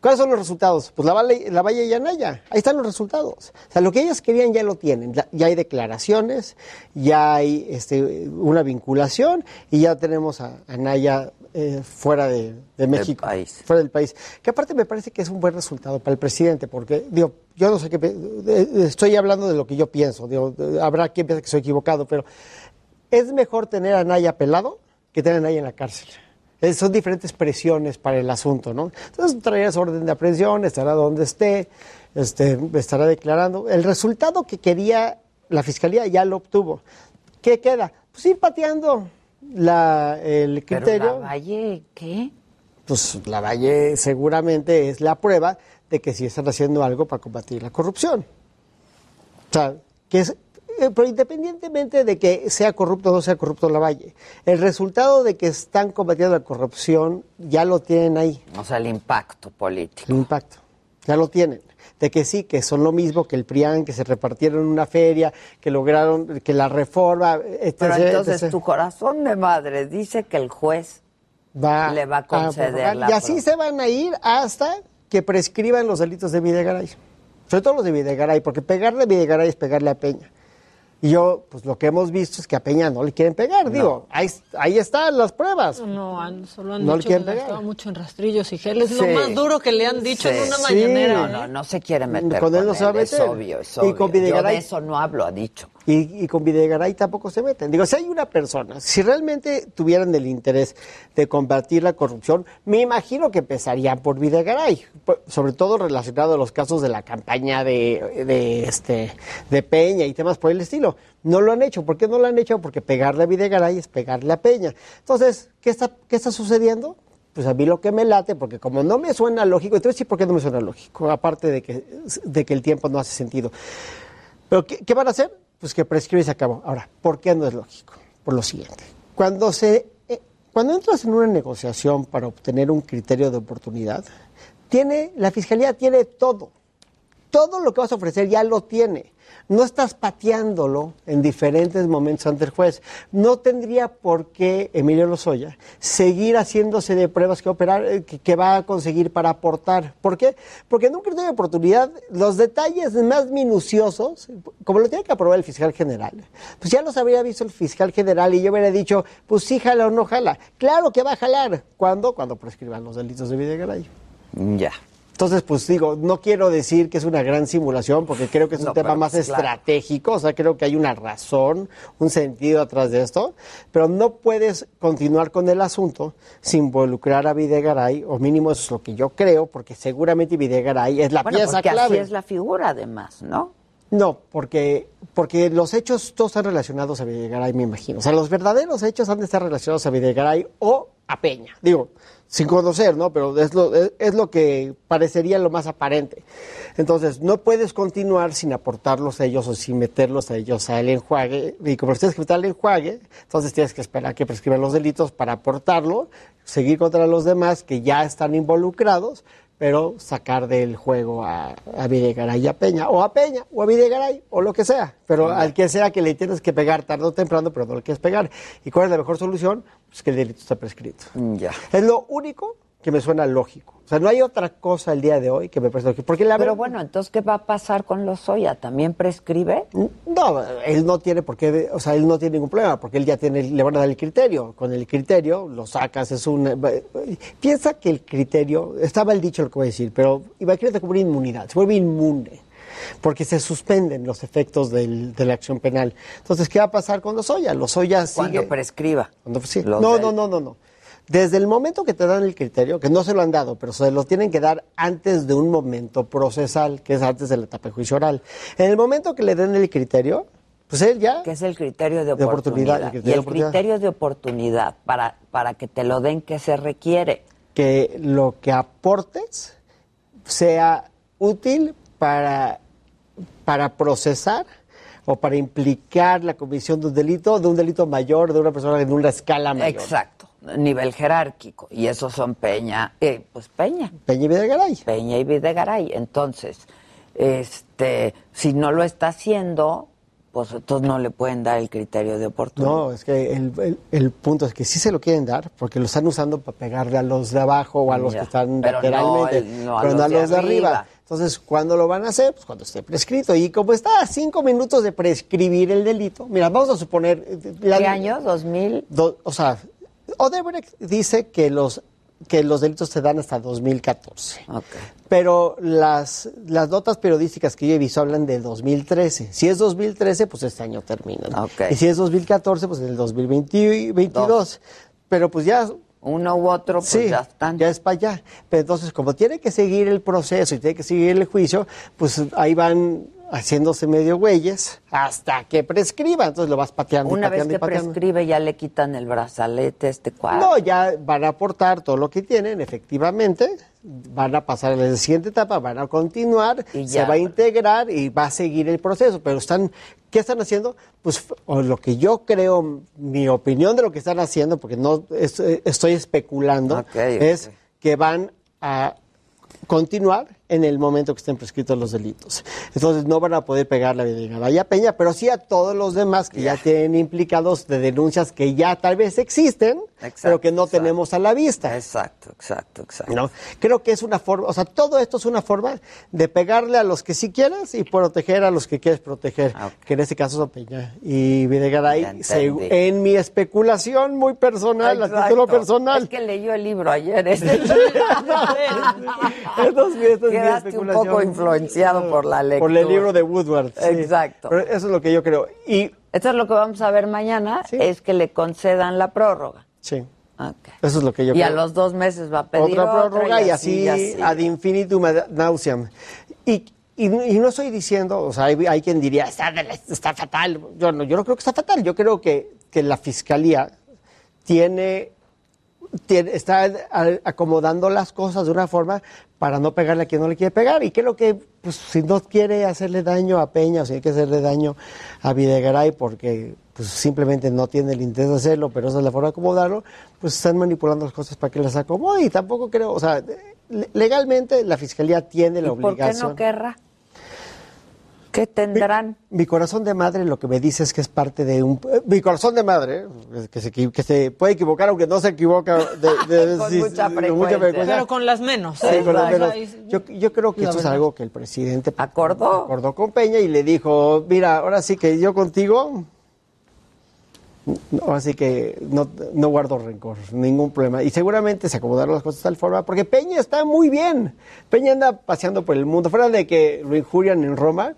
¿Cuáles son los resultados? Pues la Valle, la Valle y Anaya. Ahí están los resultados. O sea, lo que ellos querían ya lo tienen. Ya hay declaraciones, ya hay este, una vinculación y ya tenemos a Anaya eh, fuera de, de México, fuera del país. Que aparte me parece que es un buen resultado para el presidente, porque, digo, yo no sé qué, estoy hablando de lo que yo pienso, digo, habrá quien piense que soy equivocado, pero es mejor tener a Naya pelado que tener a Naya en la cárcel. Eh, son diferentes presiones para el asunto, ¿no? Entonces traerás orden de aprehensión, estará donde esté, este, estará declarando. El resultado que quería la fiscalía ya lo obtuvo. ¿Qué queda? Pues ir pateando la, el Pero criterio. la Valle, ¿qué? Pues la Valle seguramente es la prueba de que sí están haciendo algo para combatir la corrupción. O sea, que es, eh, pero independientemente de que sea corrupto o no sea corrupto la Valle, el resultado de que están combatiendo la corrupción ya lo tienen ahí. O sea, el impacto político. El impacto, ya lo tienen. De que sí, que son lo mismo que el PRIAN, que se repartieron en una feria, que lograron que la reforma, etc. Pero entonces etc. tu corazón de madre dice que el juez va le va a conceder la Y así se van a ir hasta que prescriban los delitos de Videgaray. Sobre todo los de Videgaray, porque pegarle a Videgaray es pegarle a Peña. Y yo, pues lo que hemos visto es que a Peña no le quieren pegar. Digo, ahí, ahí están las pruebas. No, han- solo han No le dicho que quieren le pegar. estaba mucho en rastrillos y gel. Es Sí. lo más duro que le han dicho en una Sí. mañanera. No, no, no se quiere meter Con con, él no se va a Es meter. obvio, es Y obvio. Yo de eso no hablo, ha dicho. Y, con Videgaray tampoco se meten. Digo, si hay una persona, si realmente tuvieran el interés de combatir la corrupción, me imagino que empezarían por Videgaray, sobre todo relacionado a los casos de la campaña de, de, este, de Peña y temas por el estilo. No lo han hecho. ¿Por qué no lo han hecho? Porque pegarle a Videgaray es pegarle a Peña. Entonces, ¿qué está, qué está sucediendo? Pues a mí lo que me late, porque como no me suena lógico, a decir por qué no me suena lógico, aparte de que, de que el tiempo no hace sentido. Pero ¿qué, qué van a hacer? Pues que prescribe y se acabó. Ahora, ¿por qué no es lógico? Por lo siguiente. Cuando, se, eh, cuando entras en una negociación para obtener un criterio de oportunidad, tiene, la fiscalía tiene todo. Todo lo que vas a ofrecer ya lo tiene. No estás pateándolo en diferentes momentos ante el juez. No tendría por qué Emilio Lozoya seguir haciéndose de pruebas que, operar, eh, que, va a conseguir para aportar. ¿Por qué? Porque en un criterio de oportunidad, los detalles más minuciosos, como lo tiene que aprobar el fiscal general, pues ya los habría visto el fiscal general y yo hubiera dicho, pues sí jala o no jala. Claro que va a jalar. ¿Cuándo? Cuando prescriban los delitos de Videgaray. Ya. Entonces, pues digo, no quiero decir que es una gran simulación, porque creo que es un No, tema más pues, claro. estratégico, o sea, creo que hay una razón, un sentido atrás de esto, pero no puedes continuar con el asunto sin involucrar a Videgaray, o mínimo eso es lo que yo creo, porque seguramente Videgaray es la Bueno, pieza porque clave. así es la figura, además, ¿no? No, porque, porque los hechos todos están relacionados a Videgaray, me imagino. O sea, los verdaderos hechos han de estar relacionados a Videgaray o a Peña. Digo, sin conocer, ¿no? Pero es lo, que parecería lo más aparente. Entonces, no puedes continuar sin aportarlos a ellos o sin meterlos a ellos al enjuague. Y como tienes que meter al enjuague, entonces tienes que esperar que prescriban los delitos para aportarlo, seguir contra los demás que ya están involucrados, pero sacar del juego a, a Videgaray y a Peña, o a Peña, o a Videgaray, o lo que sea. Pero al que sea que le tienes que pegar tarde o temprano, pero no le quieres pegar. ¿Y cuál es la mejor solución? Pues que el delito está prescrito. Ya. Es lo único que me suena lógico. O sea, no hay otra cosa el día de hoy que me parezca lógico. Porque la Pero verdad- bueno, entonces, ¿qué va a pasar con Lozoya? ¿También prescribe? No, él no tiene por qué, o sea, él no tiene ningún problema, porque él ya tiene, le van a dar el criterio. Con el criterio lo sacas, es un... Piensa que el criterio, está mal dicho lo que voy a decir, pero imagínate como una inmunidad, se vuelve inmune, porque se suspenden los efectos del- de la acción penal. Entonces, ¿qué va a pasar con Lozoya? Lozoya sigue... Cuando prescriba. Cuando- sí. No, no, no, no, no. Desde el momento que te dan el criterio, que no se lo han dado, pero se lo tienen que dar antes de un momento procesal, que es antes de la etapa de juicio oral. En el momento que le den el criterio, pues él ya... Que es el criterio de De oportunidad, el criterio y de el oportunidad. criterio de oportunidad, para, para que te lo den, ¿qué se requiere? que lo que aportes sea útil para, para procesar o para implicar la comisión de un delito, de un delito mayor, de una persona en una escala mayor. Exacto, nivel jerárquico. Y esos son Peña, eh, pues Peña. Peña y Videgaray. Peña y Videgaray. Entonces, este, si no lo está haciendo, pues entonces no le pueden dar el criterio de oportunidad. No, es que el, el- el punto es que sí se lo quieren dar porque lo están usando para pegarle a los de abajo o a los Ya, que están pero no lateralmente, el- no a pero los no a los de arriba. arriba. Entonces, ¿cuándo lo van a hacer? Pues cuando esté prescrito. Y como está a cinco minutos de prescribir el delito, mira, vamos a suponer... eh, la- ¿Qué año? ¿2000? Do- o sea, Odebrecht dice que los que los delitos se dan hasta 2014. Pero las, las notas periodísticas que yo he visto hablan de 2013. Si es 2013, pues este año termina. Y si es 2014, pues en el 2022. Pero pues ya... Uno u otro, pues ya están. Ya es para allá. Pero entonces, como tiene que seguir el proceso y tiene que seguir el juicio, pues ahí van haciéndose medio güeyes hasta que prescriba. Entonces lo vas pateando y Una vez pateando que y pateando. prescribe, ya le quitan el brazalete, este cuadro. No, ya van a aportar todo lo que tienen, efectivamente. Van a pasar a la siguiente etapa, van a continuar, Y se va a integrar y va a seguir el proceso. Pero están, ¿qué están haciendo? Pues o lo que yo creo, mi opinión de lo que están haciendo, porque no eh, estoy especulando, es que van a continuar en el momento que estén prescritos los delitos. Entonces no van a poder pegarle a Videgaray a Peña, pero sí a todos los demás que ya tienen implicados de denuncias que ya tal vez existen, pero que no tenemos a la vista. Exacto, exacto, exacto. ¿No? Creo que es una forma, o sea, todo esto es una forma de pegarle a los que sí quieres y proteger a los que quieres proteger, que en este caso son Peña y Videgaray, en mi especulación muy personal, a Exacto. título personal. Es que leyó el libro ayer. ese. Entonces, Quedaste un poco influenciado por la lectura. Por el libro de Woodward. sí. Exacto. Pero eso es lo que yo creo. Y Esto es lo que vamos a ver mañana, es que le concedan la prórroga. sí, eso es lo que yo y creo. a los dos meses va a pedir otra prórroga y así, y así. ad infinitum ad nauseam. Y, y, y no estoy diciendo, o sea, hay, hay quien diría, está, está fatal. Yo no, yo no creo que está fatal. Yo creo que, que la fiscalía tiene, tiene- está acomodando las cosas de una forma para no pegarle a quien no le quiere pegar. Y creo que, pues, si no quiere hacerle daño a Peña, o si hay que hacerle daño a Videgaray porque pues simplemente no tiene el interés de hacerlo, pero esa es la forma de acomodarlo, pues están manipulando las cosas para que las acomode. Y tampoco creo, o sea, le- legalmente la fiscalía tiene la ¿Y por qué obligación. no querrá? ¿Qué tendrán? Mi corazón de madre lo que me dice es que es parte de un... eh, Mi corazón de madre, eh, que se, que se puede equivocar, aunque no se equivoca de, de- Con sí, mucha de frecuencia. Pero con las menos. Sí, ¿eh? con las menos. Yo, yo creo que esto es algo que el presidente acordó. acordó con Peña y le dijo, mira, ahora sí que yo contigo, ahora sí que no, no guardo rencor, ningún problema. Y seguramente se acomodaron las cosas de tal forma, porque Peña está muy bien. Peña anda paseando por el mundo, fuera de que lo injurian en Roma.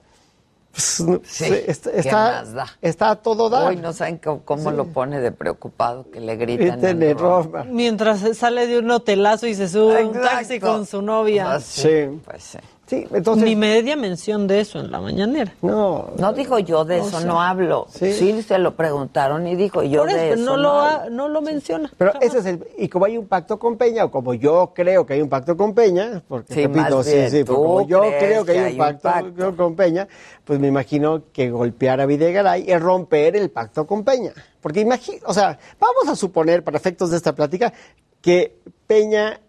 Pues, se- está, ¿qué está, más da? está a todo dar. Hoy no saben cómo, cómo Sí. lo pone de preocupado que le gritan. Griten en en Roma. Roma. Mientras sale de un hotelazo y se sube a un taxi con su novia. Ah, Sí. Pues sí. Sí, entonces... Ni media mención de eso en la mañanera. No. No dijo yo de O eso, sea, no hablo. sí. Sí. se lo preguntaron y dijo yo Por eso, de eso. no, lo, hablo. ha- no lo menciona. Pero ese es el. Y como hay un pacto con Peña, o como yo creo que hay un pacto con Peña, porque Sí, repito, más sí, bien, sí, como yo creo que, que hay, hay un pacto. con Peña, pues me imagino que golpear a Videgaray es romper el pacto con Peña. Porque imagino, o sea, vamos a suponer, para efectos de esta plática, que Peña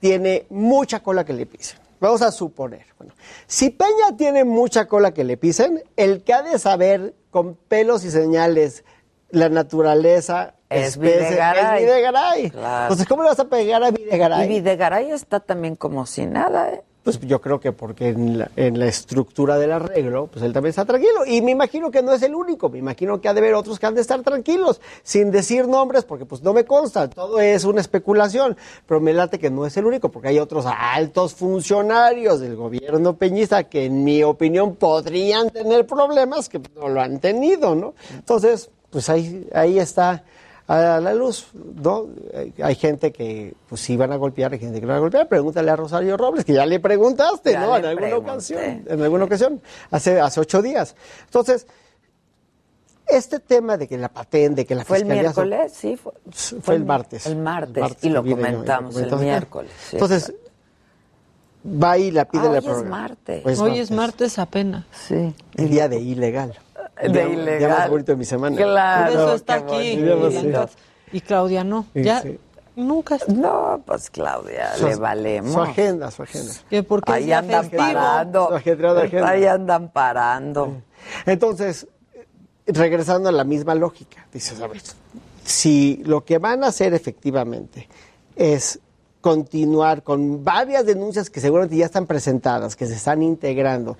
tiene mucha cola que le pisen. Vamos a suponer. Bueno, si Peña tiene mucha cola que le pisen, el que ha de saber con pelos y señales la naturaleza Es especie, Videgaray. es Videgaray. Claro. Entonces, ¿cómo le vas a pegar a Videgaray? Y Videgaray está también como si nada, ¿eh? Pues yo creo que porque en la, en la estructura del arreglo, pues él también está tranquilo. Y me imagino que no es el único, me imagino que ha de haber otros que han de estar tranquilos, sin decir nombres, porque pues no me consta, todo es una especulación. Pero me late que no es el único, porque hay otros altos funcionarios del gobierno peñista que en mi opinión podrían tener problemas que no lo han tenido, ¿no? Entonces, pues ahí, ahí está a la luz, ¿no? Hay- Hay gente que pues sí van a golpear, hay gente que no van a golpear. Pregúntale a Rosario Robles, que ya le preguntaste, Ya ¿no? le En alguna pregunté. ocasión, en alguna ocasión, hace, hace ocho días. Entonces, este tema de que la patente, que la ¿Fue el fiscalía... miércoles? Sí, fue, Fue el martes. El martes, Martes y lo comentamos el miércoles. sí. Entonces, va y la pide Ah, la hoy es prórroga. martes. Hoy es Hoy martes. es martes apenas. Sí. El día de ilegal. De día ilegal. más bonito de mi semana. Claro. Por eso está aquí. bonito. Y, Claudia no. Sí, Ya sí. nunca está. No, pues Claudia, Su- le valemos. Su agenda, su agenda. Que porque Ahí andan festivo. parando. Agenda. Ahí andan parando. Entonces, regresando a la misma lógica, dices, a ver, si lo que van a hacer efectivamente es continuar con varias denuncias que seguramente ya están presentadas, que se están integrando,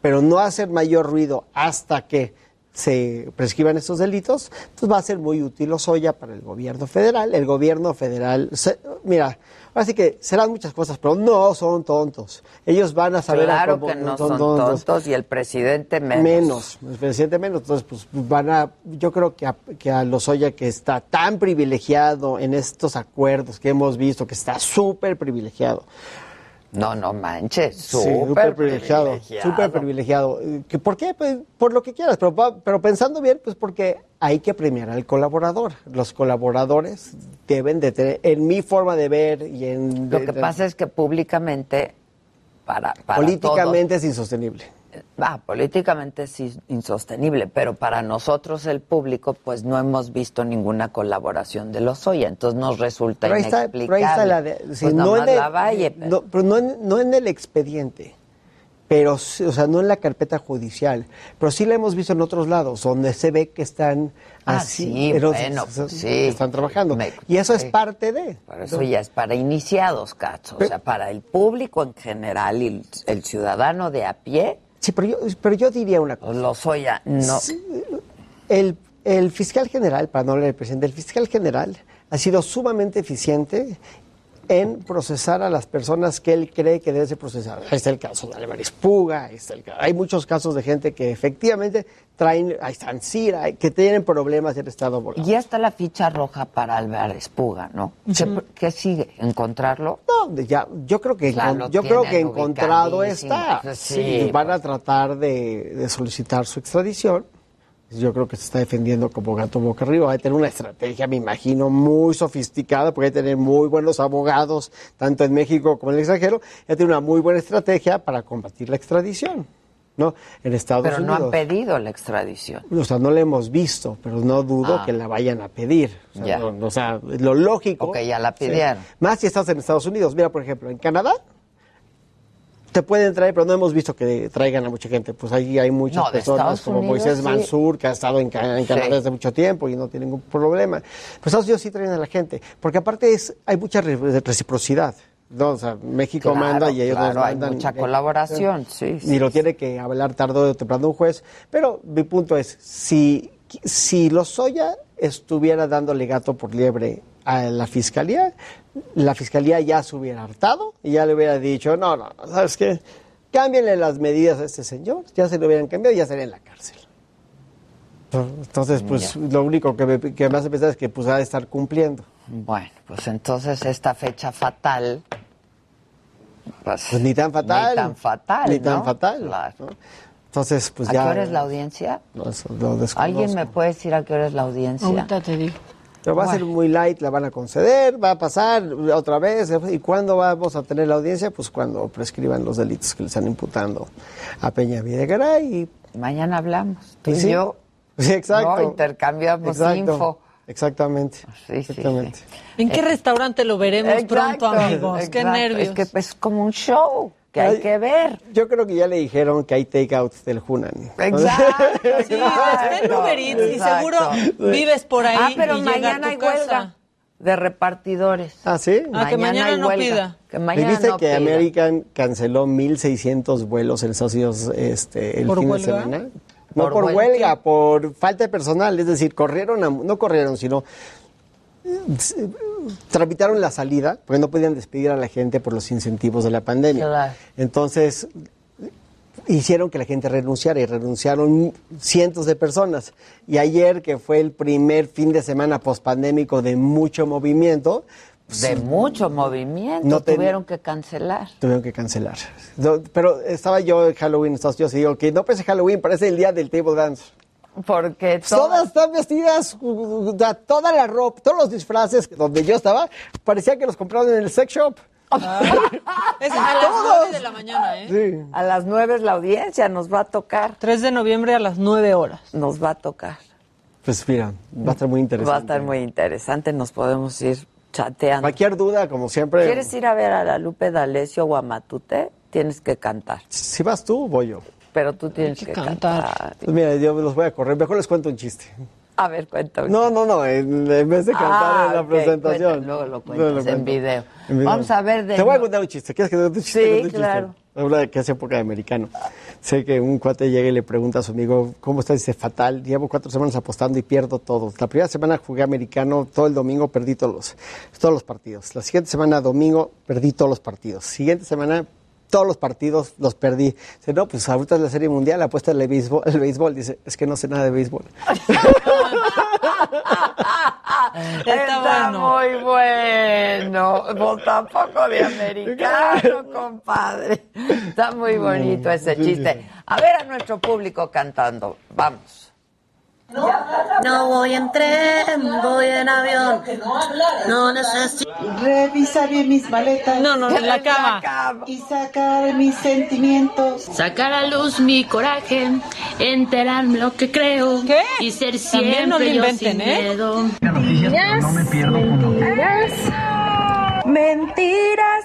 pero no hacer mayor ruido hasta que se prescriban estos delitos, pues va a ser muy útil Lozoya para el gobierno federal. El gobierno federal, se- mira, así que serán muchas cosas, pero no son tontos. Ellos van a saber a Claro cómo- que no son tontos y el presidente menos. menos, el presidente menos. Entonces, pues van a, yo creo que a, que a Lozoya, que está tan privilegiado en estos acuerdos que hemos visto, que está súper privilegiado. No, no manches, súper privilegiado. privilegiado. Súper privilegiado. Eh, ¿que ¿Por qué? Pues, por lo que quieras, pero, pero pensando bien, pues porque hay que premiar al colaborador. Los colaboradores deben de tener, en mi forma de ver y en... Lo que pasa es que públicamente, para, para políticamente es insostenible. Ah, políticamente es insostenible, pero para nosotros el público, pues no hemos visto ninguna colaboración de Lozoya, entonces nos resulta Pero está, inexplicable. pero ahí está la de, sí, Pues no, en el, la Valle, pero- no, pero no en, no en el expediente, pero o sea, no en la carpeta judicial, pero sí la hemos visto en otros lados, donde se ve que están Ah, así, sí, pero bueno, se- pues sí. están trabajando. y eso es parte de. Por eso ya es para iniciados, Cacho. O sea, para el público en general y el, el ciudadano de a pie. Sí, pero yo, pero yo diría una cosa. Lozoya, no. El, el fiscal general, para no hablar del presidente, el fiscal general ha sido sumamente eficiente en procesar a las personas que él cree que deben ser procesadas. Ahí está el caso de Álvarez Puga, ahí está el ca- hay muchos casos de gente que efectivamente traen, ahí está Ancira, que tienen problemas han estado. Ya está la ficha roja para Álvarez Puga, ¿no? ¿Qué, qué sigue? ¿Encontrarlo? No, ya, yo creo que, yo creo que encontrado está. Pues Sí, sí, van a tratar de, de solicitar su extradición. Yo creo que se está defendiendo como gato boca arriba. Va a tener una estrategia, me imagino, muy sofisticada, porque hay que tener muy buenos abogados, tanto en México como en el extranjero. Ya tiene una muy buena estrategia para combatir la extradición, ¿no? En Estados Pero no Unidos. han pedido la extradición. O sea, no la hemos visto, pero no dudo Ah. que la vayan a pedir. O sea, Ya. no- o sea, lo lógico. Ok, ya la Sí. pidieron. Más si estás en Estados Unidos. Mira, por ejemplo, en Canadá te pueden traer, pero no hemos visto que traigan a mucha gente. Pues ahí hay muchas No, personas como Unidos, Moisés sí. Mansur, que ha estado en, Ca- en Canadá Sí. desde mucho tiempo y no tiene ningún problema. Pues Estados Unidos sí traen a la gente, porque aparte es hay mucha re- reciprocidad. ¿no? O sea, México Claro, manda y ellos nos claro, hay mandan. mucha eh, colaboración, eh, sí, sí, Y lo tiene que hablar tarde o temprano un juez. Pero mi punto es, si, si Lozoya estuviera dándole gato por liebre a la fiscalía, la fiscalía ya se hubiera hartado y ya le hubiera dicho, no, no, no, ¿sabes qué? Cámbienle las medidas a este señor, ya se lo hubieran cambiado y ya estaría en la cárcel. Entonces, pues lo único que me, que me hace pensar es que pues ha de estar cumpliendo. Bueno, pues entonces esta fecha fatal Pues, Pues ni tan fatal. Ni tan fatal, Ni tan fatal. Claro. ¿no? Entonces, pues ¿A ya. qué hora es la audiencia? No, eso. ¿Alguien me puede decir a qué hora es la audiencia? Ahorita te digo. Pero va a ser muy light, la van a conceder, va a pasar otra vez. ¿Y cuándo vamos a tener la audiencia? Pues cuando prescriban los delitos que le están imputando a Peña Videgaray. Y, Mañana hablamos. Tú Pues y sí. yo. Sí, exacto. No, intercambiamos Exacto. info. Exactamente. Sí, sí, Exactamente. ¿En qué restaurante lo veremos Exacto, pronto, amigos? Qué nervios. Es que pues, es como un show que hay Ay, que ver. Yo creo que ya le dijeron que hay takeouts del Hunan. Exacto. Sí, está en Uber Eats y seguro vives por ahí Ah, pero y llega a mañana tu hay casa. huelga de repartidores. Ah, sí. Ah, que mañana hay no huelga. pida. Que ¿Me mañana viste no que pida. American canceló 1.600 vuelos en Estados Unidos este, el ¿Por fin huelga? de semana? No ¿Por por, huelga? huelga, por falta de personal. Es decir, corrieron, a- no corrieron, sino tramitaron la salida porque no podían despedir a la gente por los incentivos de la pandemia. Claro. Entonces, hicieron que la gente renunciara y renunciaron cientos de personas. Y ayer, que fue el primer fin de semana pospandémico de mucho movimiento, pues, De mucho movimiento. No Tuvieron que cancelar. tuvieron que cancelar. No, pero estaba yo en Halloween en Estados Unidos y digo que no parece Halloween, parece el día del table dance. Porque Todas están vestidas, toda la ropa, todos los disfraces donde yo estaba, parecía que los compraron en el sex shop. Es a las 9 de la mañana, ¿eh? Sí. A las nueve es la audiencia, nos va a tocar. 3 de noviembre a las 9 horas. Nos va a tocar. Pues mira, va a estar muy interesante. Va a estar muy interesante, nos podemos ir chateando. Cualquier duda, como siempre. ¿Quieres ir a ver a la Lupe D'Alessio o a Matute? Tienes que cantar. Si vas tú, voy yo. Pero tú tienes que, cantar. Pues mira, yo los voy a correr. Mejor les cuento un chiste. A ver, cuéntame. No, no, no, en, en vez de cantar Ah, en la ok, presentación. cuenta, luego lo No, cuentas lo en video. En video. Vamos a ver de... Te voy a contar un chiste. ¿Quieres que te cuente un chiste? Sí, claro. Habla de que hace época de americano. Sé que un cuate llega y le pregunta a su amigo, ¿cómo estás? Dice, fatal, llevo cuatro semanas apostando y pierdo todo. La primera semana jugué americano, todo el domingo perdí todos los, todos los partidos. La siguiente semana, domingo, perdí todos los partidos. Siguiente semana, todos los partidos los perdí. Dice, no, pues ahorita es la Serie Mundial, apuesta al béisbol. El béisbol. Dice, es que no sé nada de béisbol. Está, muy bueno. Vos tampoco de americano, compadre. Está muy bonito ese chiste. A ver a nuestro público cantando. Vamos. No voy en tren, voy en avión. No necesito. Revisa bien mis maletas. No, no, en la cama. Y sacar mis sentimientos. Sacar a luz mi coraje, enterarme lo que creo ¿Qué? y ser siempre no yo inventen, sin ¿eh? miedo. Mentiras, mentiras, mentiras.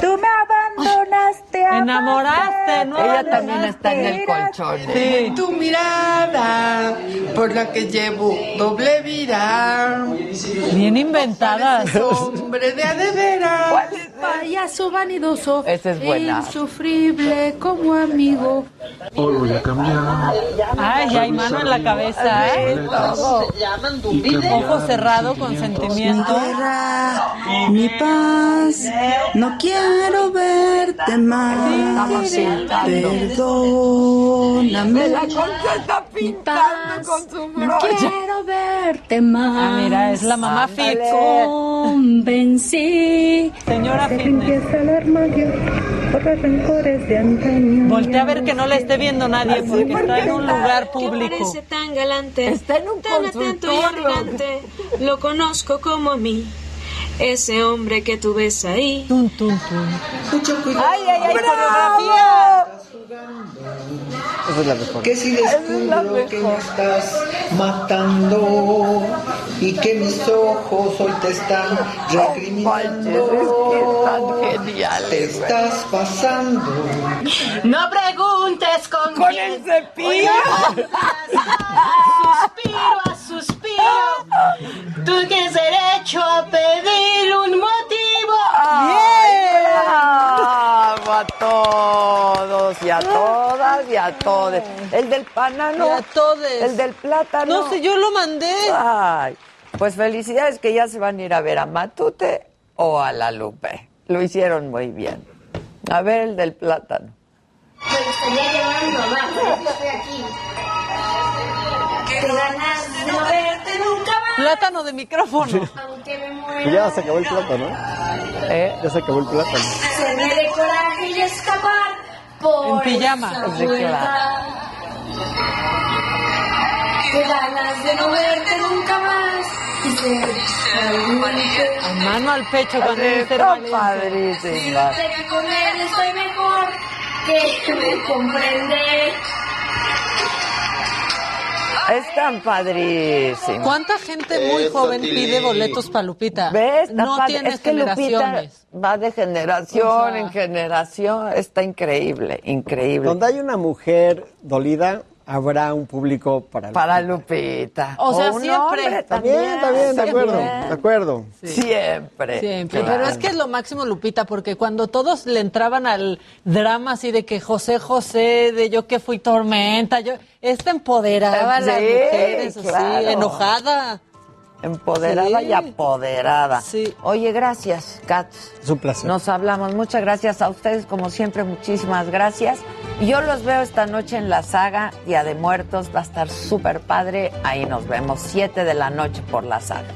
Tú me abandonaste. Enamoraste, ¿no? Ella también está en el colchón. ¿eh? Sí. Tu mirada, por la que llevo doble vida. Bien inventadas. Hombre de a de veras. Payaso vanidoso, Esa es buena. insufrible como amigo. Hoy voy a cambiar. Ay, ya hay mano en la cabeza, ¿eh? Ojo cerrado con sentimiento. Mi paz, no quiero verte más. Estamos pintando. Perdóname. La concha está pintando con su No quiero verte más. Ah, mira, es la mamá fit. Convencí. Señora fitness. Por rencores de antaño. Voltea a ver que no la esté viendo nadie porque está en un lugar que público. parece tan galante, Está en un tan atento y elegante. Lo conozco como a mí. Ese hombre que tú ves ahí. Tun, tun, tun. Mucho cuidado. ¡Ay, ay, ay! ¡Coreografía! Esa es la mejor. Que si descubro que me estás matando y que mis ojos hoy te están recriminando. genial. Te estás pasando. No preguntes con, Con quién. el cepillo. Suspiro a suspiro. Tú tienes derecho a pedir un motivo. Bravo a todos y a todas y a todos. El del banano. Y a todes. El del plátano. No sé, yo lo mandé. Ay, pues felicidades que ya se van a ir a ver a Matute o a la Lupe. Lo hicieron muy bien. A ver el del plátano. Me gustaría llevarlo más. Yo estoy aquí. Qué ganas de no verte nunca más. Plátano de micrófono. Aunque me muera. ya se acabó el plátano. ¿Eh? Ya se acabó el plátano. Se me de coraje y escapar por En pijama. esa. Qué ganas de no verte nunca más y ser valiente. A mano al pecho cuando dice ser está valiente. padrísima. Sé que con él estoy mejor, que me comprende. Están padrísimos. ¿Cuánta gente muy joven pide boletos para Lupita? ¿Ves? No padre. es que Lupita generaciones. va de generación O sea- en generación. Está increíble, increíble. Donde hay una mujer dolida, habrá un público para Para Lupita. O sea, un siempre. hombre También, también, de acuerdo, de acuerdo. Siempre. Siempre. Claro. Pero es que es lo máximo, Lupita, porque cuando todos le entraban al drama así de que José José, de yo que fui tormenta, yo, esta empoderaba a las Sí, mujeres, así, claro. enojada. Empoderada Sí. y apoderada. Oye, gracias, Katz. Es un placer. Nos hablamos. Muchas gracias a ustedes, como siempre, muchísimas gracias. Y yo los veo esta noche en la saga Día de Muertos. Va a estar súper padre. Ahí nos vemos, 7 de la noche por la saga.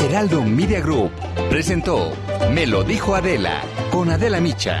Heraldo Media Group presentó Me lo dijo Adela con Adela Micha.